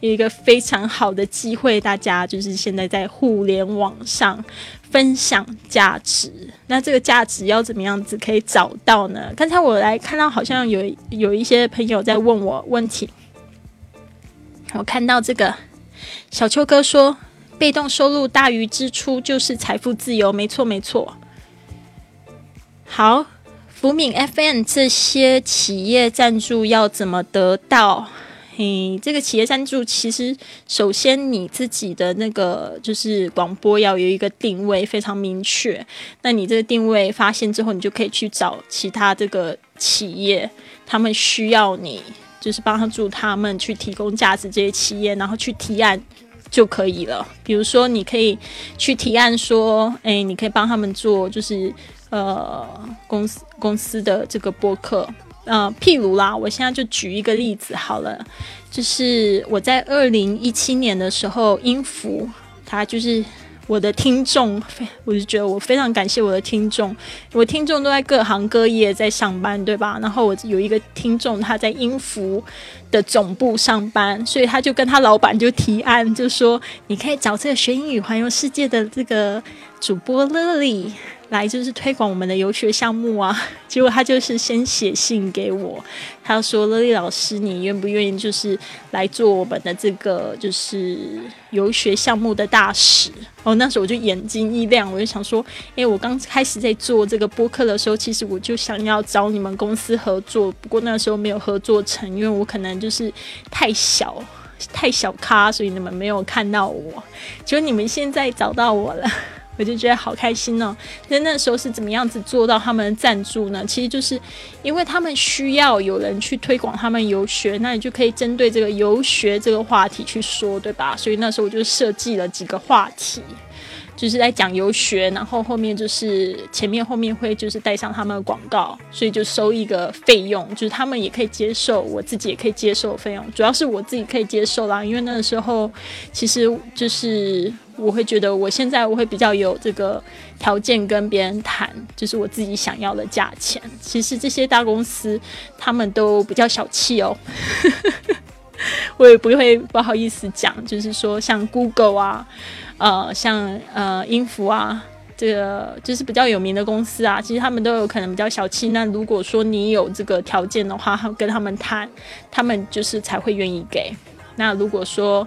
有一个非常好的机会。大家就是现在在互联网上分享价值，那这个价值要怎么样子可以找到呢？刚才我来看到好像有有一些朋友在问我问题，我看到这个。小秋哥说：“被动收入大于支出就是财富自由。”没错，没错。好，福敏 FM 这些企业赞助要怎么得到？嘿，这个企业赞助其实首先你自己的那个就是广播要有一个定位非常明确。那你这个定位发现之后，你就可以去找其他这个企业，他们需要你就是帮助他们去提供价值，这些企业然后去提案。就可以了。比如说，你可以去提案说，哎，你可以帮他们做，就是呃，公司公司的这个播客，呃，譬如啦，我现在就举一个例子好了，就是我在二零一七年的时候，音符他就是。我的听众，(laughs) 我就觉得我非常感谢我的听众。我听众都在各行各业在上班，对吧？然后我有一个听众，他在音符的总部上班，所以他就跟他老板就提案，就说你可以找这个学英语环游世界的这个主播乐丽。来就是推广我们的游学项目啊，结果他就是先写信给我，他说：“乐丽老师，你愿不愿意就是来做我们的这个就是游学项目的大使？”哦，那时候我就眼睛一亮，我就想说：“哎我刚开始在做这个播客的时候，其实我就想要找你们公司合作，不过那时候没有合作成，因为我可能就是太小太小咖，所以你们没有看到我。结果你们现在找到我了。(laughs) ”我就觉得好开心哦！那那时候是怎么样子做到他们的赞助呢？其实就是因为他们需要有人去推广他们游学，那你就可以针对这个游学这个话题去说，对吧？所以那时候我就设计了几个话题。就是在讲游学，然后后面就是前面后面会就是带上他们的广告，所以就收一个费用，就是他们也可以接受，我自己也可以接受费用，主要是我自己可以接受啦，因为那个时候其实就是我会觉得我现在我会比较有这个条件跟别人谈，就是我自己想要的价钱。其实这些大公司他们都比较小气哦，(laughs) 我也不会不好意思讲，就是说像 Google 啊。呃，像呃，音符啊，这个就是比较有名的公司啊，其实他们都有可能比较小气。那如果说你有这个条件的话，跟他们谈，他们就是才会愿意给。那如果说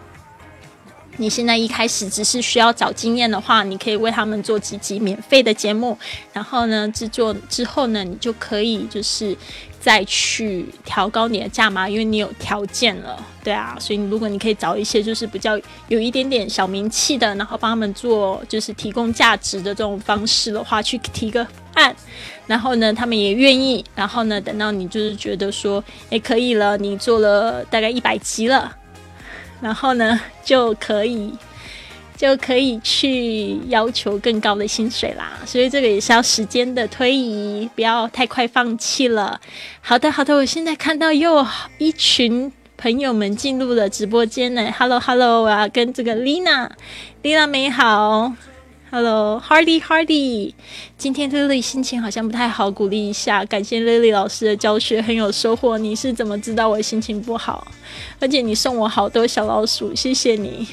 你现在一开始只是需要找经验的话，你可以为他们做几集免费的节目，然后呢，制作之后呢，你就可以就是。再去调高你的价码，因为你有条件了，对啊，所以如果你可以找一些就是比较有一点点小名气的，然后帮他们做就是提供价值的这种方式的话，去提个案，然后呢，他们也愿意，然后呢，等到你就是觉得说，哎，可以了，你做了大概一百集了，然后呢，就可以。就可以去要求更高的薪水啦，所以这个也是要时间的推移，不要太快放弃了。好的，好的，我现在看到又一群朋友们进入了直播间呢。Hello，Hello，我要跟这个 Lina，Lina 美好 Hello，Hardy，Hardy，今天 Lily 心情好像不太好，鼓励一下。感谢 Lily 老师的教学很有收获。你是怎么知道我心情不好？而且你送我好多小老鼠，谢谢你。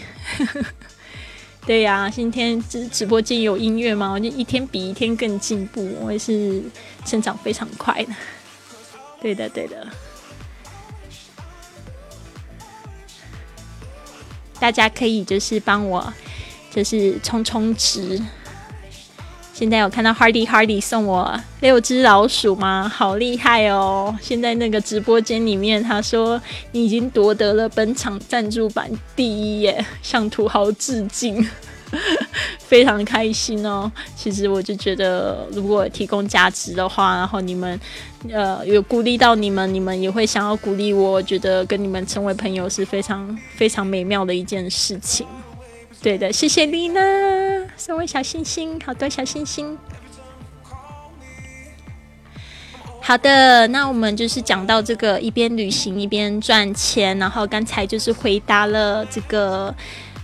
对呀，今天直直播间有音乐吗？我就一天比一天更进步，我也是成长非常快的。对的，对的。大家可以就是帮我。就是充充值。现在有看到 Hardy Hardy 送我六只老鼠吗？好厉害哦！现在那个直播间里面，他说你已经夺得了本场赞助版第一耶，向土豪致敬，(laughs) 非常开心哦。其实我就觉得，如果提供价值的话，然后你们呃有鼓励到你们，你们也会想要鼓励我，我觉得跟你们成为朋友是非常非常美妙的一件事情。对的，谢谢丽娜送我小星星，好多小星星。好的，那我们就是讲到这个一边旅行一边赚钱，然后刚才就是回答了这个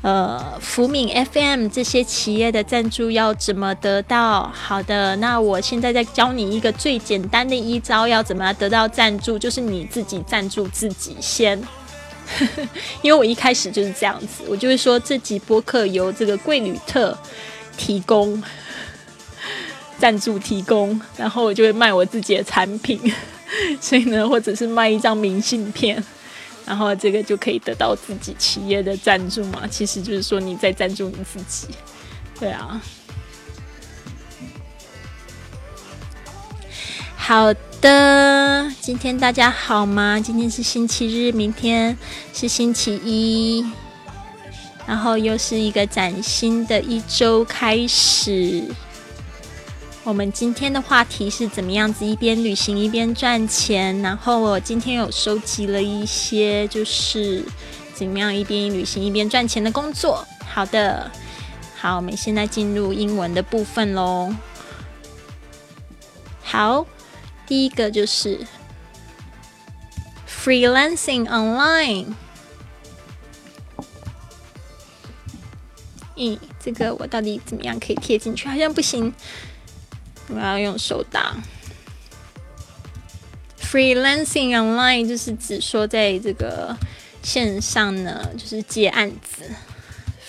呃福敏 FM 这些企业的赞助要怎么得到。好的，那我现在再教你一个最简单的一招，要怎么得到赞助，就是你自己赞助自己先。(laughs) 因为我一开始就是这样子，我就会说这集播客由这个贵旅特提供 (laughs) 赞助提供，然后我就会卖我自己的产品，(laughs) 所以呢，或者是卖一张明信片，然后这个就可以得到自己企业的赞助嘛。其实就是说你在赞助你自己，对啊。好。的，今天大家好吗？今天是星期日，明天是星期一，然后又是一个崭新的一周开始。我们今天的话题是怎么样子一边旅行一边赚钱？然后我今天有收集了一些，就是怎么样一边旅行一边赚钱的工作。好的，好，我们现在进入英文的部分喽。好。第一个就是 freelancing online。咦，这个我到底怎么样可以贴进去？好像不行，我要用手打。freelancing online 就是指说在这个线上呢，就是接案子。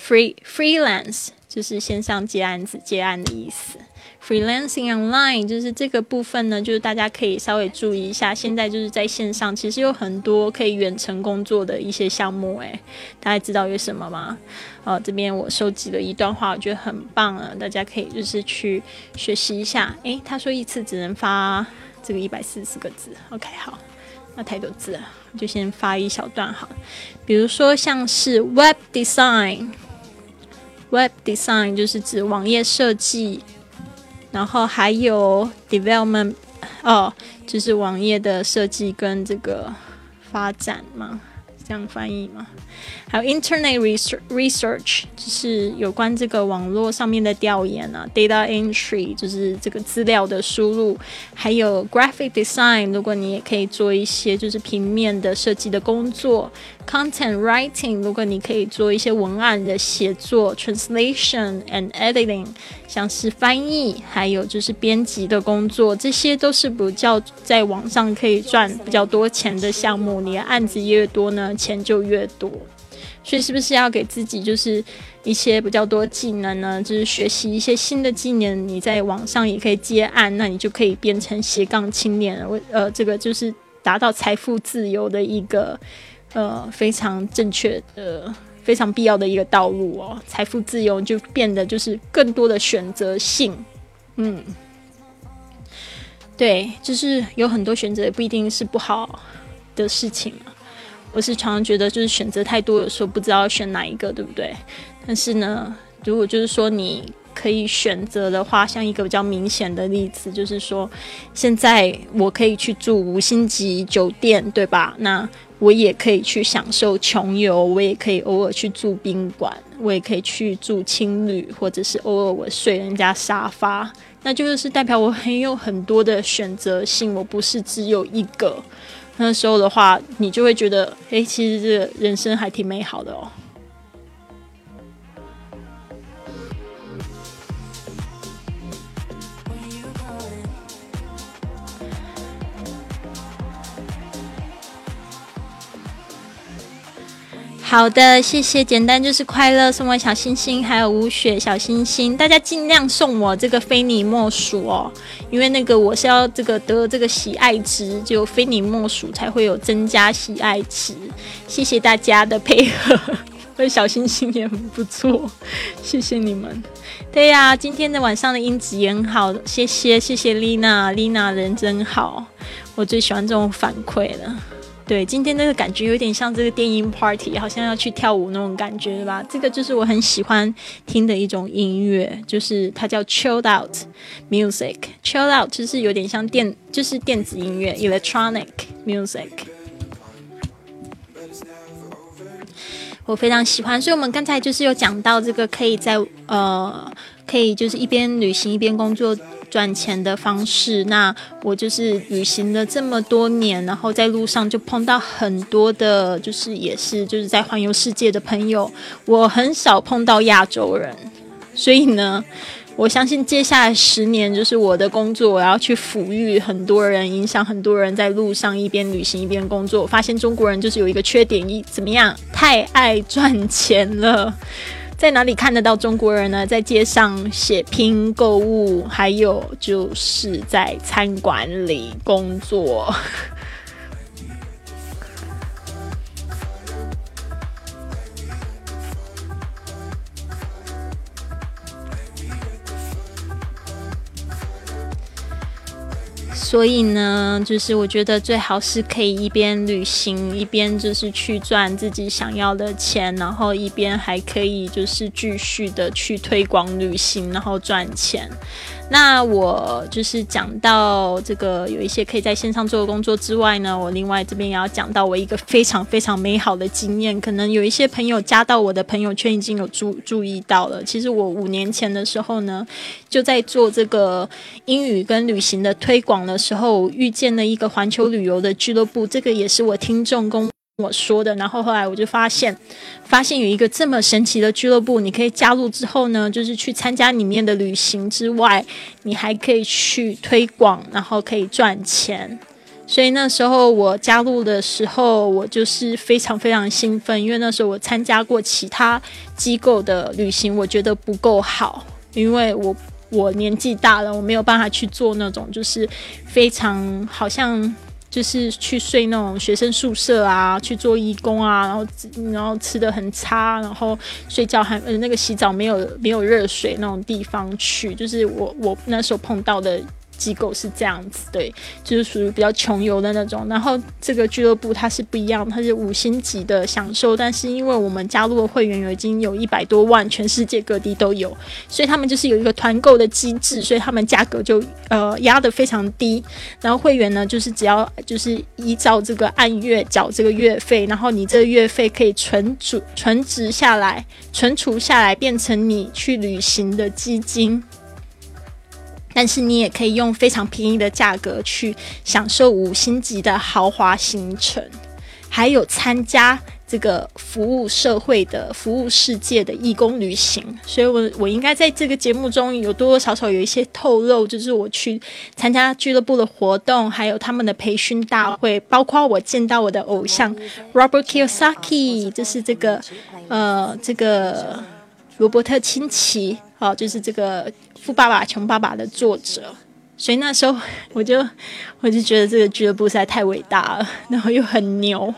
free freelance 就是线上接案子、接案的意思。Freelancing online 就是这个部分呢，就是大家可以稍微注意一下。现在就是在线上，其实有很多可以远程工作的一些项目。诶，大家知道有什么吗？呃，这边我收集了一段话，我觉得很棒啊，大家可以就是去学习一下。诶，他说一次只能发这个一百四十个字。OK，好，那太多字了，就先发一小段好。比如说像是 Web Design，Web Design 就是指网页设计。然后还有 development，哦，就是网页的设计跟这个发展嘛。这样翻译嘛？还有 Internet research，就是有关这个网络上面的调研啊，data entry，就是这个资料的输入，还有 graphic design，如果你也可以做一些就是平面的设计的工作，content writing，如果你可以做一些文案的写作，translation and editing，像是翻译，还有就是编辑的工作，这些都是比较在网上可以赚比较多钱的项目。你的案子越多呢？钱就越多，所以是不是要给自己就是一些比较多技能呢？就是学习一些新的技能，你在网上也可以接案，那你就可以变成斜杠青年。我呃，这个就是达到财富自由的一个呃非常正确的、非常必要的一个道路哦。财富自由就变得就是更多的选择性，嗯，对，就是有很多选择，也不一定是不好的事情嘛。我是常常觉得，就是选择太多，有时候不知道选哪一个，对不对？但是呢，如果就是说你可以选择的话，像一个比较明显的例子，就是说，现在我可以去住五星级酒店，对吧？那我也可以去享受穷游，我也可以偶尔去住宾馆，我也可以去住青旅，或者是偶尔我睡人家沙发，那就是代表我很有很多的选择性，我不是只有一个。那时候的话，你就会觉得，哎，其实这人生还挺美好的哦。好的，谢谢。简单就是快乐，送我小星星，还有吴雪小星星。大家尽量送我这个非你莫属哦，因为那个我是要这个得这个喜爱值，就非你莫属才会有增加喜爱值。谢谢大家的配合，(laughs) 我小星星也很不错，谢谢你们。(laughs) 对呀，今天的晚上的音质也很好，谢谢谢谢丽娜，丽娜人真好，我最喜欢这种反馈了。对，今天那个感觉有点像这个电音 party，好像要去跳舞那种感觉对吧。这个就是我很喜欢听的一种音乐，就是它叫 chill out music。chill out 就是有点像电，就是电子音乐 electronic music。我非常喜欢，所以我们刚才就是有讲到这个可以在呃，可以就是一边旅行一边工作。赚钱的方式，那我就是旅行了这么多年，然后在路上就碰到很多的，就是也是就是在环游世界的朋友，我很少碰到亚洲人，所以呢，我相信接下来十年就是我的工作，我要去抚育很多人，影响很多人在路上一边旅行一边工作。发现中国人就是有一个缺点，一怎么样，太爱赚钱了。在哪里看得到中国人呢？在街上血拼购物，还有就是在餐馆里工作。所以呢，就是我觉得最好是可以一边旅行，一边就是去赚自己想要的钱，然后一边还可以就是继续的去推广旅行，然后赚钱。那我就是讲到这个有一些可以在线上做的工作之外呢，我另外这边也要讲到我一个非常非常美好的经验，可能有一些朋友加到我的朋友圈已经有注注意到了。其实我五年前的时候呢，就在做这个英语跟旅行的推广的时候，遇见了一个环球旅游的俱乐部，这个也是我听众公。我说的，然后后来我就发现，发现有一个这么神奇的俱乐部，你可以加入之后呢，就是去参加里面的旅行之外，你还可以去推广，然后可以赚钱。所以那时候我加入的时候，我就是非常非常兴奋，因为那时候我参加过其他机构的旅行，我觉得不够好，因为我我年纪大了，我没有办法去做那种就是非常好像。就是去睡那种学生宿舍啊，去做义工啊，然后然后吃的很差，然后睡觉还呃那个洗澡没有没有热水那种地方去，就是我我那时候碰到的。机构是这样子，对，就是属于比较穷游的那种。然后这个俱乐部它是不一样，它是五星级的享受。但是因为我们加入的会员有已经有一百多万，全世界各地都有，所以他们就是有一个团购的机制，所以他们价格就呃压得非常低。然后会员呢，就是只要就是依照这个按月缴这个月费，然后你这个月费可以存储存值下来，存储下来变成你去旅行的基金。但是你也可以用非常便宜的价格去享受五星级的豪华行程，还有参加这个服务社会的服务世界的义工旅行。所以，我我应该在这个节目中有多多少少有一些透露，就是我去参加俱乐部的活动，还有他们的培训大会，包括我见到我的偶像 Robert Kiyosaki，就是这个呃这个罗伯特清崎。哦，就是这个《富爸爸穷爸爸》的作者，所以那时候我就我就觉得这个俱乐部实在太伟大了，然后又很牛。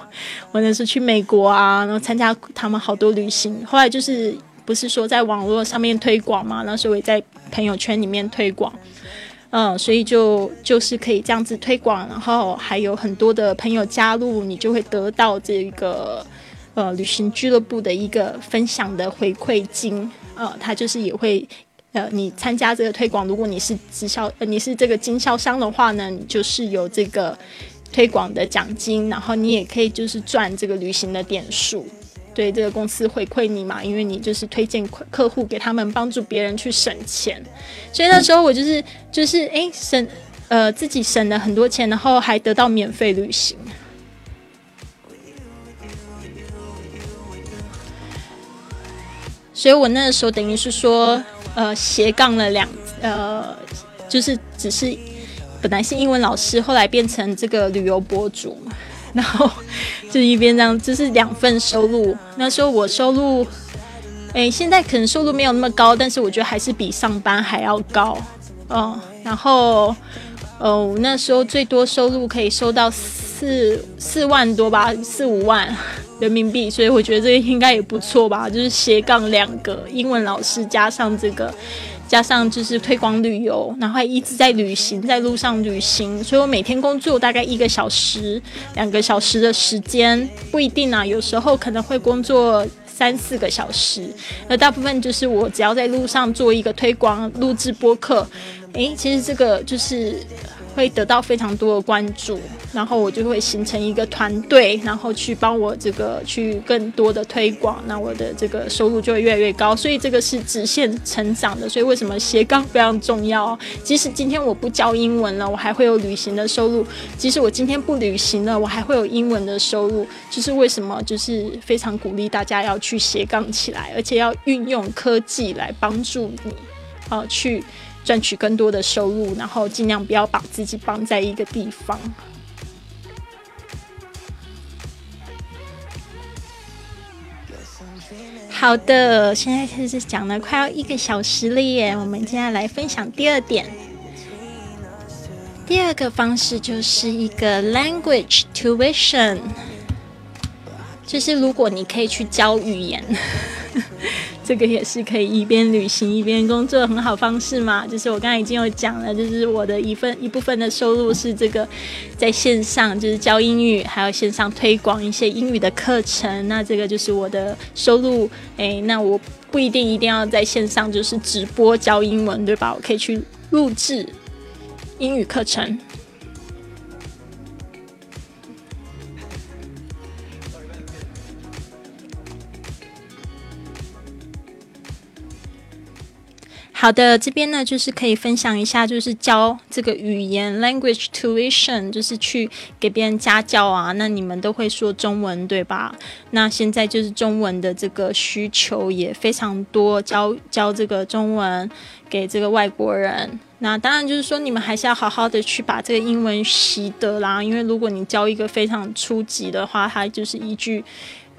我那时候去美国啊，然后参加他们好多旅行。后来就是不是说在网络上面推广嘛，那时候也在朋友圈里面推广，嗯，所以就就是可以这样子推广，然后还有很多的朋友加入，你就会得到这个呃旅行俱乐部的一个分享的回馈金。呃，他就是也会，呃，你参加这个推广，如果你是直销，呃，你是这个经销商的话呢，你就是有这个推广的奖金，然后你也可以就是赚这个旅行的点数，对这个公司回馈你嘛，因为你就是推荐客户给他们帮助别人去省钱，所以那时候我就是就是哎省呃自己省了很多钱，然后还得到免费旅行。所以我那个时候等于是说，呃，斜杠了两，呃，就是只是本来是英文老师，后来变成这个旅游博主，(laughs) 然后就一边这样，就是两份收入。那时候我收入，哎，现在可能收入没有那么高，但是我觉得还是比上班还要高。哦，然后，哦，那时候最多收入可以收到四四万多吧，四五万人民币，所以我觉得这个应该也不错吧。就是斜杠两个英文老师，加上这个，加上就是推广旅游，然后一直在旅行，在路上旅行，所以我每天工作大概一个小时、两个小时的时间，不一定啊，有时候可能会工作。三四个小时，那大部分就是我只要在路上做一个推广、录制播客，诶，其实这个就是。会得到非常多的关注，然后我就会形成一个团队，然后去帮我这个去更多的推广，那我的这个收入就会越来越高。所以这个是直线成长的。所以为什么斜杠非常重要？即使今天我不教英文了，我还会有旅行的收入；即使我今天不旅行了，我还会有英文的收入。就是为什么？就是非常鼓励大家要去斜杠起来，而且要运用科技来帮助你，啊，去。赚取更多的收入，然后尽量不要把自己绑在一个地方。好的，现在开始讲了，快要一个小时了耶。我们接下来分享第二点。第二个方式就是一个 language tuition，就是如果你可以去教语言。这个也是可以一边旅行一边工作的很好方式嘛。就是我刚才已经有讲了，就是我的一份一部分的收入是这个在线上就是教英语，还有线上推广一些英语的课程。那这个就是我的收入。诶，那我不一定一定要在线上就是直播教英文，对吧？我可以去录制英语课程。好的，这边呢就是可以分享一下，就是教这个语言 language tuition，就是去给别人家教啊。那你们都会说中文对吧？那现在就是中文的这个需求也非常多，教教这个中文给这个外国人。那当然就是说，你们还是要好好的去把这个英文习得啦。因为如果你教一个非常初级的话，它就是一句。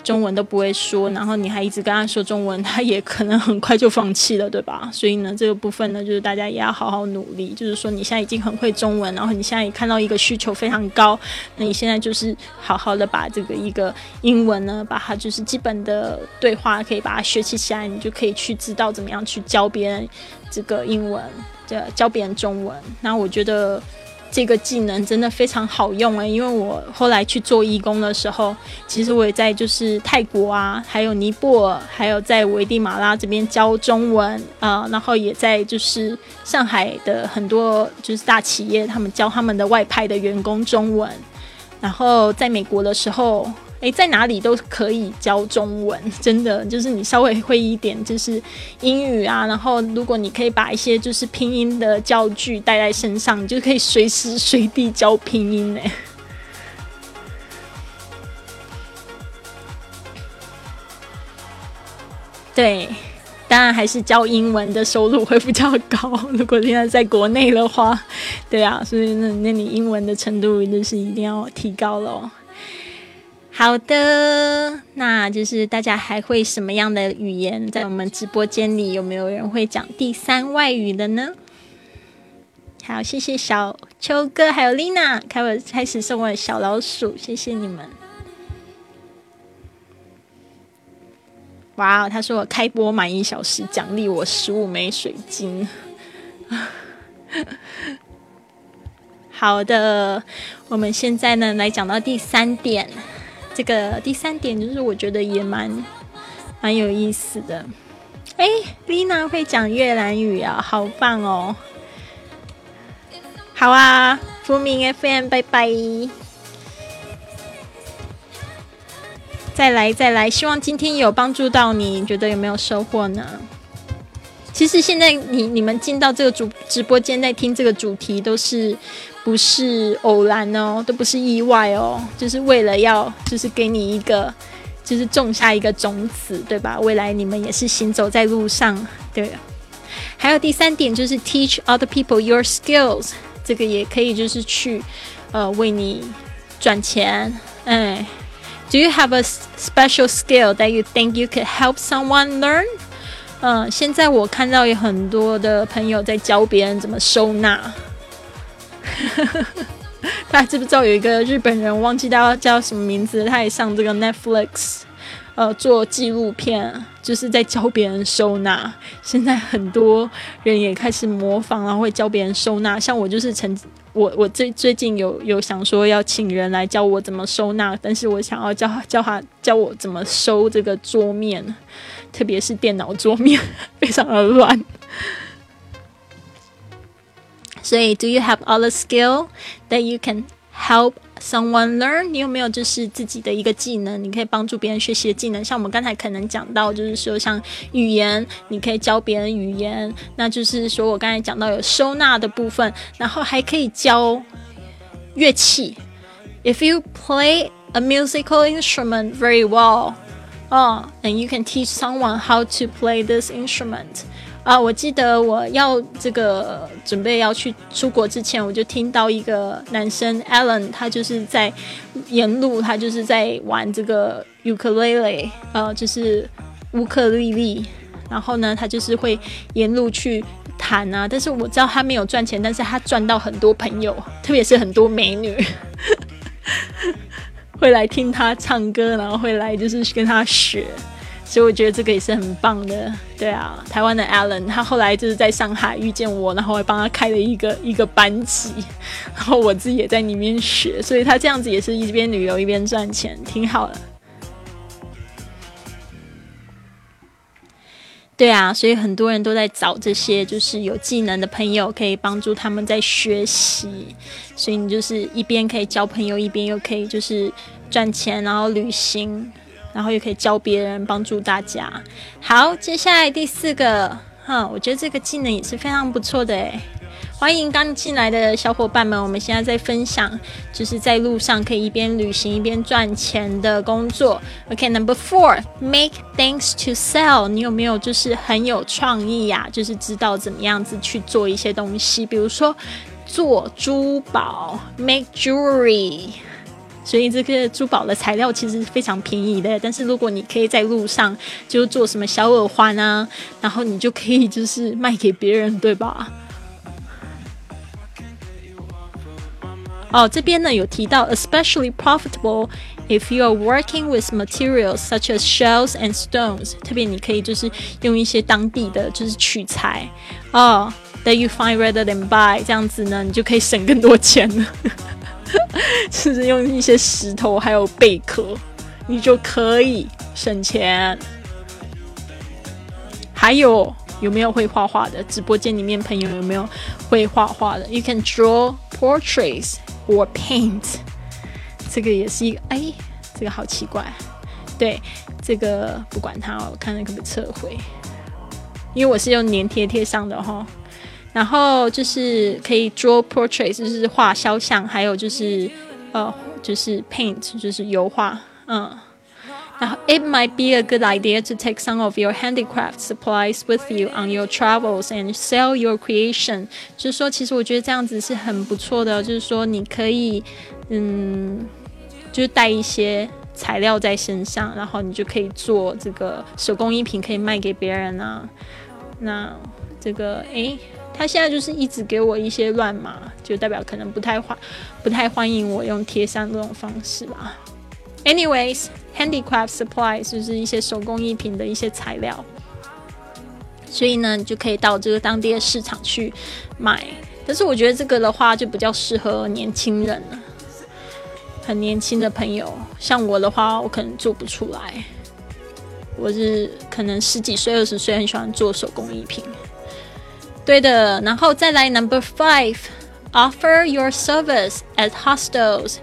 中文都不会说，然后你还一直跟他说中文，(laughs) 他也可能很快就放弃了，对吧？所以呢，这个部分呢，就是大家也要好好努力。就是说，你现在已经很会中文，然后你现在也看到一个需求非常高，那你现在就是好好的把这个一个英文呢，把它就是基本的对话可以把它学习起来，你就可以去知道怎么样去教别人这个英文，教教别人中文。那我觉得。这个技能真的非常好用诶，因为我后来去做义工的时候，其实我也在就是泰国啊，还有尼泊尔，还有在危地马拉这边教中文啊，然后也在就是上海的很多就是大企业，他们教他们的外派的员工中文，然后在美国的时候。诶，在哪里都可以教中文，(laughs) 真的就是你稍微会一点，就是英语啊。然后，如果你可以把一些就是拼音的教具带在身上，你就可以随时随地教拼音呢。(laughs) 对，当然还是教英文的收入会比较高。如果现在在国内的话，对啊，所以那那你英文的程度就是一定要提高了。好的，那就是大家还会什么样的语言？在我们直播间里有没有人会讲第三外语的呢？好，谢谢小秋哥还有丽娜，开我开始送我小老鼠，谢谢你们。哇哦，他说我开播满一小时，奖励我十五枚水晶。(laughs) 好的，我们现在呢来讲到第三点。这个第三点就是我觉得也蛮蛮有意思的。哎，Lina 会讲越南语啊，好棒哦！好啊，福明 FM，拜拜！再来再来，希望今天有帮助到你，觉得有没有收获呢？其实现在你你们进到这个主直播间在听这个主题，都是。不是偶然哦，都不是意外哦，就是为了要，就是给你一个，就是种下一个种子，对吧？未来你们也是行走在路上，对。还有第三点就是 teach other people your skills，这个也可以就是去呃为你赚钱。哎，Do you have a special skill that you think you could help someone learn？嗯，现在我看到有很多的朋友在教别人怎么收纳。(laughs) 大家知不知道有一个日本人，忘记他叫什么名字，他也上这个 Netflix，呃，做纪录片，就是在教别人收纳。现在很多人也开始模仿，然后会教别人收纳。像我就是曾，我我最最近有有想说要请人来教我怎么收纳，但是我想要教教他教我怎么收这个桌面，特别是电脑桌面，(laughs) 非常的乱。所以，Do you have all the skill that you can help someone learn？你有没有就是自己的一个技能，你可以帮助别人学习的技能？像我们刚才可能讲到，就是说像语言，你可以教别人语言。那就是说我刚才讲到有收纳的部分，然后还可以教乐器。If you play a musical instrument very well, oh, and you can teach someone how to play this instrument. 啊，我记得我要这个准备要去出国之前，我就听到一个男生 Alan，他就是在沿路，他就是在玩这个 ukulele，呃，就是乌克丽丽。然后呢，他就是会沿路去弹啊。但是我知道他没有赚钱，但是他赚到很多朋友，特别是很多美女 (laughs) 会来听他唱歌，然后会来就是跟他学。所以我觉得这个也是很棒的，对啊，台湾的 Alan，他后来就是在上海遇见我，然后还帮他开了一个一个班级，(laughs) 然后我自己也在里面学，所以他这样子也是一边旅游一边赚钱，挺好的。对啊，所以很多人都在找这些就是有技能的朋友，可以帮助他们在学习，所以你就是一边可以交朋友，一边又可以就是赚钱，然后旅行。然后又可以教别人，帮助大家。好，接下来第四个，哈，我觉得这个技能也是非常不错的诶。欢迎刚进来的小伙伴们，我们现在在分享，就是在路上可以一边旅行一边赚钱的工作。OK，Number four，make things to sell。你有没有就是很有创意呀？就是知道怎么样子去做一些东西，比如说做珠宝，make jewelry。所以这个珠宝的材料其实是非常便宜的，但是如果你可以在路上就做什么小耳环啊，然后你就可以就是卖给别人，对吧？哦，这边呢有提到，especially profitable if you are working with materials such as shells and stones，特别你可以就是用一些当地的就是取材哦，that you find rather than buy，这样子呢，你就可以省更多钱了。(laughs) 就是用一些石头还有贝壳，你就可以省钱。还有有没有会画画的？直播间里面朋友有没有会画画的？You can draw portraits or paint。这个也是一个哎，这个好奇怪。对，这个不管它，我看那可不可以撤回？因为我是用粘贴贴上的哈。然后就是可以 draw portraits，就是画肖像，还有就是呃，就是 paint，就是油画，嗯。然后 it might be a good idea to take some of your handicraft supplies with you on your travels and sell your creation。就是说，其实我觉得这样子是很不错的，就是说你可以嗯，就是带一些材料在身上，然后你就可以做这个手工艺品，可以卖给别人啊。那这个诶。他现在就是一直给我一些乱码，就代表可能不太欢不太欢迎我用贴上这种方式吧。Anyways，handicraft supplies 就是一些手工艺品的一些材料，所以呢，你就可以到这个当地的市场去买。但是我觉得这个的话就比较适合年轻人了，很年轻的朋友，像我的话，我可能做不出来。我是可能十几岁、二十岁，很喜欢做手工艺品。对的，然后再来 number five，offer your service at hostels，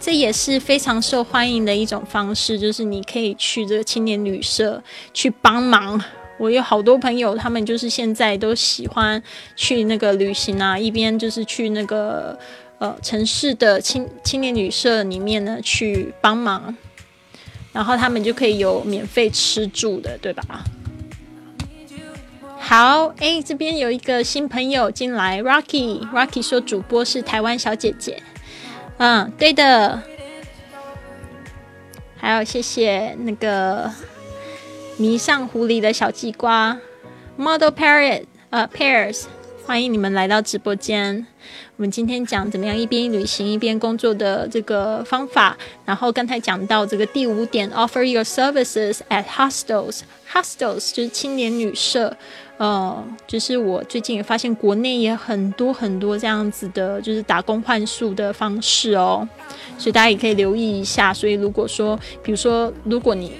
这也是非常受欢迎的一种方式，就是你可以去这个青年旅社去帮忙。我有好多朋友，他们就是现在都喜欢去那个旅行啊，一边就是去那个呃城市的青青年旅社里面呢去帮忙，然后他们就可以有免费吃住的，对吧？好，哎，这边有一个新朋友进来，Rocky，Rocky 说主播是台湾小姐姐，嗯，对的。还有谢谢那个迷上狐狸的小鸡瓜，Model Parrot，呃，Pairs，欢迎你们来到直播间。我们今天讲怎么样一边旅行一边工作的这个方法，然后刚才讲到这个第五点，offer your services at hostels，hostels 就是青年旅社，呃，就是我最近也发现国内也很多很多这样子的，就是打工换宿的方式哦，所以大家也可以留意一下。所以如果说，比如说，如果你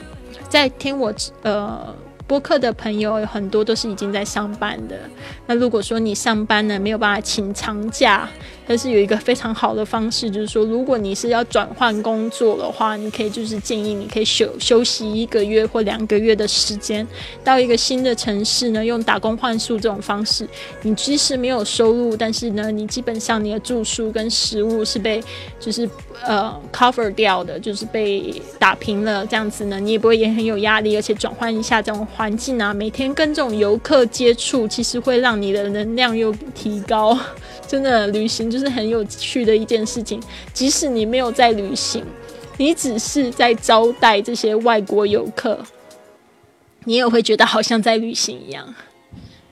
在听我，呃。播客的朋友有很多都是已经在上班的。那如果说你上班呢没有办法请长假，但是有一个非常好的方式，就是说如果你是要转换工作的话，你可以就是建议你可以休休息一个月或两个月的时间，到一个新的城市呢，用打工换宿这种方式，你即使没有收入，但是呢，你基本上你的住宿跟食物是被就是呃 cover 掉的，就是被打平了，这样子呢，你也不会也很有压力，而且转换一下这种。环境啊，每天跟这种游客接触，其实会让你的能量又提高。真的，旅行就是很有趣的一件事情。即使你没有在旅行，你只是在招待这些外国游客，你也会觉得好像在旅行一样。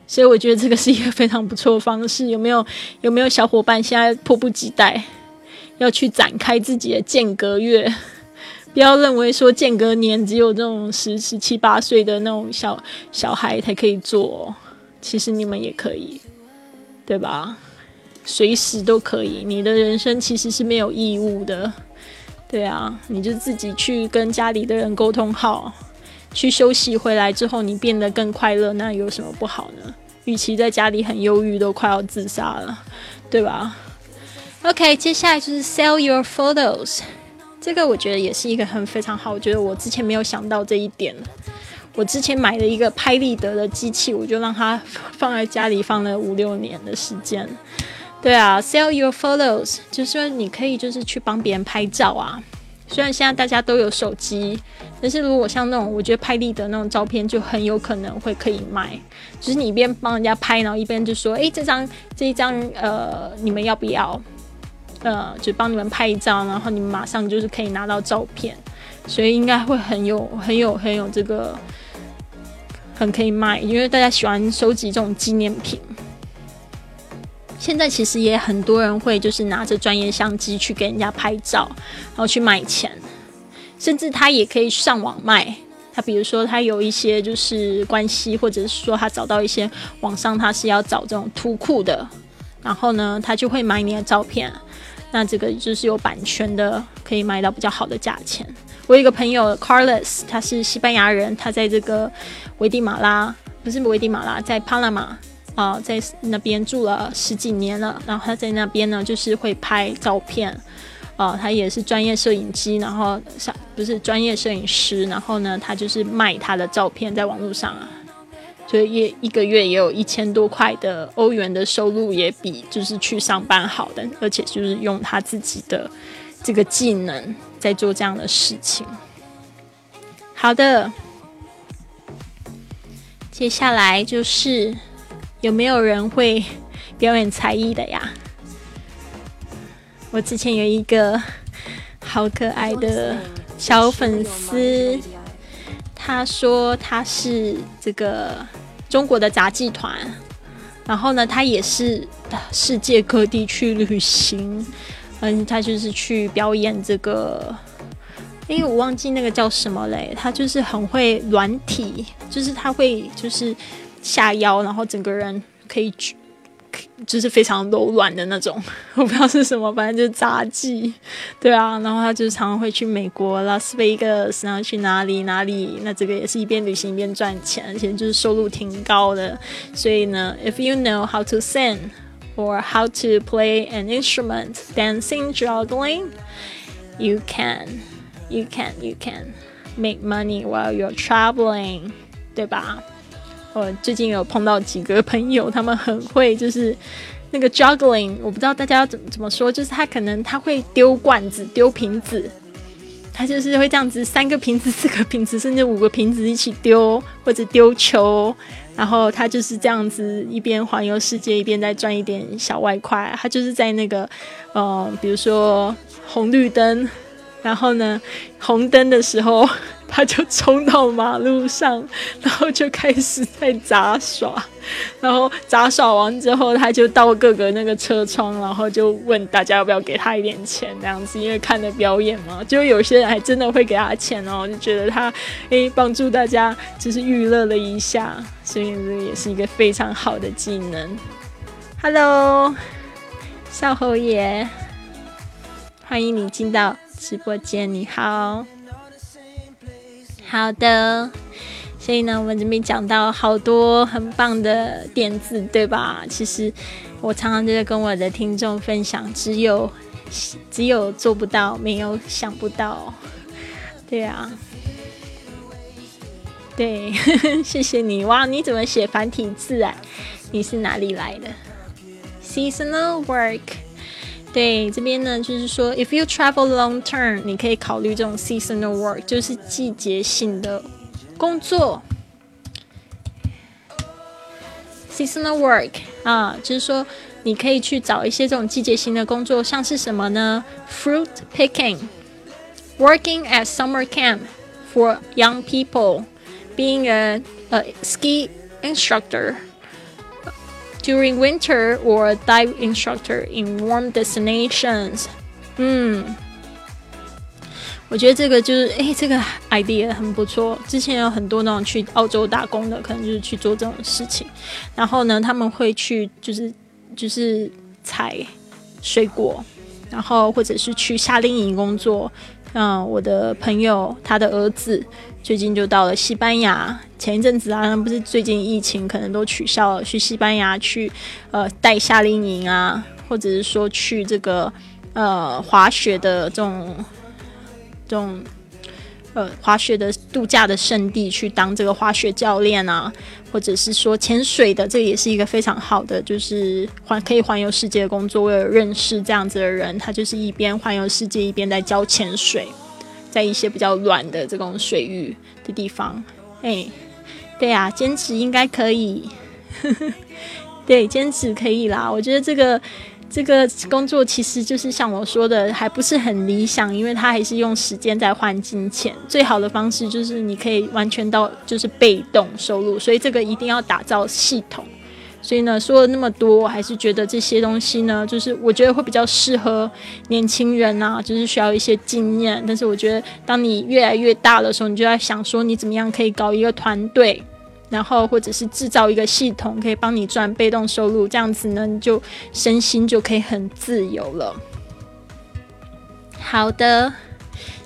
所以我觉得这个是一个非常不错的方式。有没有有没有小伙伴现在迫不及待要去展开自己的间隔月？不要认为说间隔年只有这种十十七八岁的那种小小孩才可以做，其实你们也可以，对吧？随时都可以。你的人生其实是没有义务的，对啊，你就自己去跟家里的人沟通好，去休息回来之后，你变得更快乐，那有什么不好呢？与其在家里很忧郁，都快要自杀了，对吧？OK，接下来就是 sell your photos。这个我觉得也是一个很非常好，我觉得我之前没有想到这一点。我之前买了一个拍立得的机器，我就让它放在家里放了五六年的时间。对啊，sell your photos，就是说你可以就是去帮别人拍照啊。虽然现在大家都有手机，但是如果像那种我觉得拍立得那种照片，就很有可能会可以卖。就是你一边帮人家拍，然后一边就说：“哎，这张这一张呃，你们要不要？”呃，就帮你们拍一张，然后你们马上就是可以拿到照片，所以应该会很有、很有、很有这个，很可以卖，因为大家喜欢收集这种纪念品。现在其实也很多人会就是拿着专业相机去给人家拍照，然后去卖钱，甚至他也可以上网卖。他比如说他有一些就是关系，或者是说他找到一些网上他是要找这种图库的，然后呢，他就会买你的照片。那这个就是有版权的，可以买到比较好的价钱。我有一个朋友 Carlos，他是西班牙人，他在这个危地马拉，不是危地马拉，在帕拉马啊，在那边住了十几年了。然后他在那边呢，就是会拍照片啊，他也是专业摄影机，然后上不是专业摄影师，然后呢，他就是卖他的照片在网络上啊。所以一一个月也有一千多块的欧元的收入，也比就是去上班好的，而且就是用他自己的这个技能在做这样的事情。好的，接下来就是有没有人会表演才艺的呀？我之前有一个好可爱的小粉丝。他说他是这个中国的杂技团，然后呢，他也是世界各地去旅行，嗯，他就是去表演这个，因为我忘记那个叫什么嘞，他就是很会软体，就是他会就是下腰，然后整个人可以举。就是非常柔软的那种，我不知道是什么，反正就是杂技，对啊。然后他就常常会去美国拉斯维加斯，然后去哪里哪里，那这个也是一边旅行一边赚钱，而且就是收入挺高的。所以呢，if (laughs) you know how to sing or how to play an instrument, dancing, juggling, you can, you can, you can make money while you're traveling，对吧？ 我最近有碰到几个朋友，他们很会，就是那个 juggling，我不知道大家怎么怎么说，就是他可能他会丢罐子、丢瓶子，他就是会这样子，三个瓶子、四个瓶子，甚至五个瓶子一起丢，或者丢球。然后他就是这样子，一边环游世界，一边在赚一点小外快。他就是在那个，呃，比如说红绿灯，然后呢，红灯的时候。(laughs) 他就冲到马路上，然后就开始在杂耍，然后杂耍完之后，他就到各个那个车窗，然后就问大家要不要给他一点钱，这样子，因为看的表演嘛，就有些人还真的会给他钱哦，就觉得他诶帮助大家，就是娱乐了一下，所以这也是一个非常好的技能。Hello，少侯爷，欢迎你进到直播间，你好。好的，所以呢，我们这边讲到好多很棒的点子，对吧？其实我常常就在跟我的听众分享，只有只有做不到，没有想不到。对啊，对，(laughs) 谢谢你哇！你怎么写繁体字啊？你是哪里来的？Seasonal work。对，这边呢，就是说，if you travel long term，你可以考虑这种 seasonal work，就是季节性的工作。seasonal work 啊，就是说，你可以去找一些这种季节性的工作，像是什么呢？fruit picking，working at summer camp for young people，being a a ski instructor。 During winter or dive instructor in warm destinations。嗯，我觉得这个就是哎，这个 idea 很不错。之前有很多那种去澳洲打工的，可能就是去做这种事情。然后呢，他们会去就是就是采水果，然后或者是去夏令营工作。嗯，我的朋友他的儿子最近就到了西班牙。前一阵子啊，不是最近疫情可能都取消了，去西班牙去呃带夏令营啊，或者是说去这个呃滑雪的这种这种呃滑雪的度假的圣地去当这个滑雪教练啊，或者是说潜水的，这也是一个非常好的就是环可以环游世界的工作。为了认识这样子的人，他就是一边环游世界一边在教潜水，在一些比较软的这种水域的地方，哎。对啊，兼职应该可以。(laughs) 对，兼职可以啦。我觉得这个这个工作其实就是像我说的，还不是很理想，因为它还是用时间在换金钱。最好的方式就是你可以完全到就是被动收入，所以这个一定要打造系统。所以呢，说了那么多，我还是觉得这些东西呢，就是我觉得会比较适合年轻人啊，就是需要一些经验。但是我觉得，当你越来越大的时候，你就在想说，你怎么样可以搞一个团队，然后或者是制造一个系统，可以帮你赚被动收入，这样子呢，你就身心就可以很自由了。好的，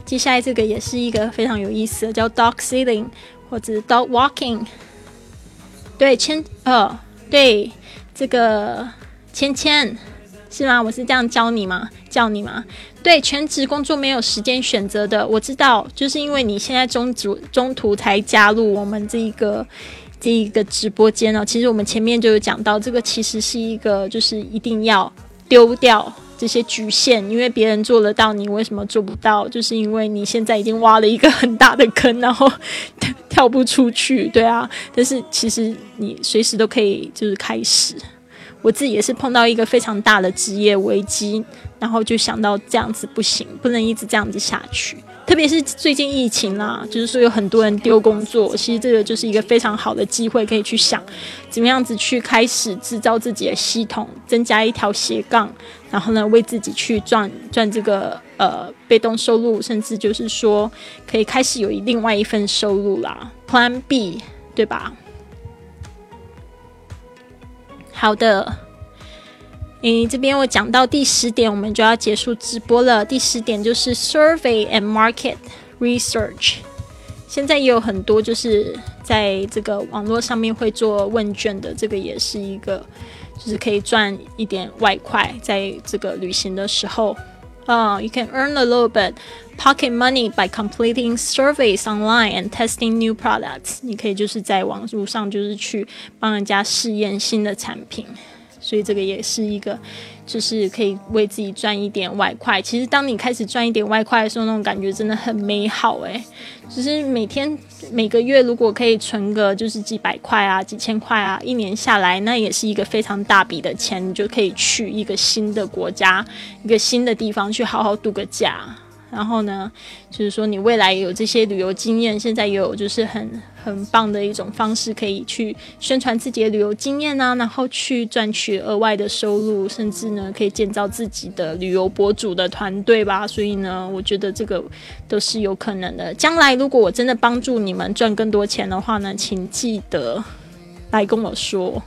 接下来这个也是一个非常有意思的，叫 dog sitting 或者 dog walking。对，牵呃。对，这个芊芊是吗？我是这样教你吗？叫你吗？对，全职工作没有时间选择的，我知道，就是因为你现在中途中途才加入我们这一个这一个直播间哦。其实我们前面就有讲到，这个其实是一个，就是一定要丢掉。这些局限，因为别人做得到，你为什么做不到？就是因为你现在已经挖了一个很大的坑，然后跳不出去，对啊。(laughs) 但是其实你随时都可以，就是开始。我自己也是碰到一个非常大的职业危机，然后就想到这样子不行，不能一直这样子下去。特别是最近疫情啦，就是说有很多人丢工作，其实这个就是一个非常好的机会，可以去想怎么样子去开始制造自己的系统，增加一条斜杠，然后呢，为自己去赚赚这个呃被动收入，甚至就是说可以开始有另外一份收入啦，Plan B，对吧？好的。诶，这边我讲到第十点，我们就要结束直播了。第十点就是 survey and market research。现在也有很多就是在这个网络上面会做问卷的，这个也是一个就是可以赚一点外快，在这个旅行的时候啊，you can earn a little bit pocket money by completing surveys online and testing new products。你可以就是在网络上就是去帮人家试验新的产品。所以这个也是一个，就是可以为自己赚一点外快。其实当你开始赚一点外快的时候，那种感觉真的很美好诶。就是每天每个月如果可以存个就是几百块啊、几千块啊，一年下来那也是一个非常大笔的钱，你就可以去一个新的国家、一个新的地方去好好度个假。然后呢，就是说你未来有这些旅游经验，现在也有就是很很棒的一种方式，可以去宣传自己的旅游经验啊，然后去赚取额外的收入，甚至呢可以建造自己的旅游博主的团队吧。所以呢，我觉得这个都是有可能的。将来如果我真的帮助你们赚更多钱的话呢，请记得来跟我说。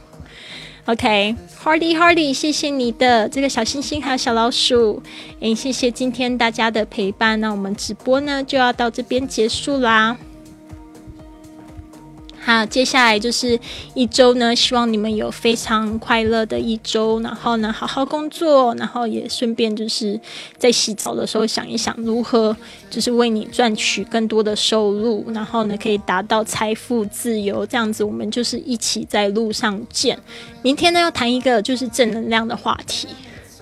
OK，Hardy Hardy，谢谢你的这个小星星还有小老鼠，诶，谢谢今天大家的陪伴，那我们直播呢就要到这边结束啦。好，接下来就是一周呢，希望你们有非常快乐的一周，然后呢，好好工作，然后也顺便就是在洗澡的时候想一想如何就是为你赚取更多的收入，然后呢，可以达到财富自由，这样子我们就是一起在路上见。明天呢要谈一个就是正能量的话题，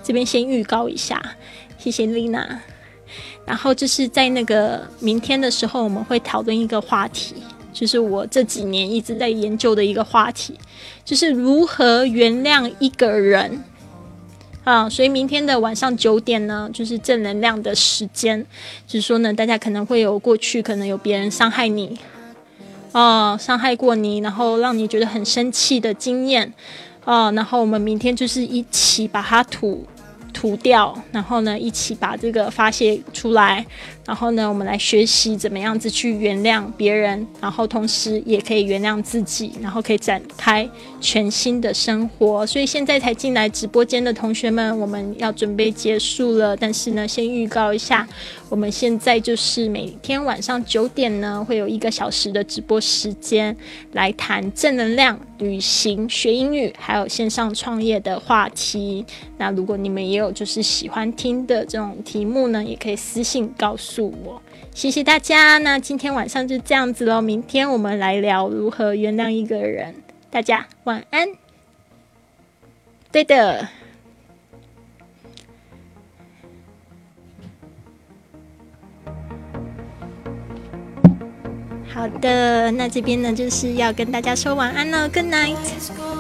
这边先预告一下，谢谢丽娜。然后就是在那个明天的时候，我们会讨论一个话题。就是我这几年一直在研究的一个话题，就是如何原谅一个人啊。所以明天的晚上九点呢，就是正能量的时间。就是说呢，大家可能会有过去可能有别人伤害你，哦，伤害过你，然后让你觉得很生气的经验，哦，然后我们明天就是一起把它吐吐掉，然后呢，一起把这个发泄出来。然后呢，我们来学习怎么样子去原谅别人，然后同时也可以原谅自己，然后可以展开全新的生活。所以现在才进来直播间的同学们，我们要准备结束了。但是呢，先预告一下，我们现在就是每天晚上九点呢，会有一个小时的直播时间，来谈正能量、旅行、学英语，还有线上创业的话题。那如果你们也有就是喜欢听的这种题目呢，也可以私信告诉。我谢谢大家，那今天晚上就这样子喽。明天我们来聊如何原谅一个人。大家晚安。对的，好的，那这边呢就是要跟大家说晚安了，Good night。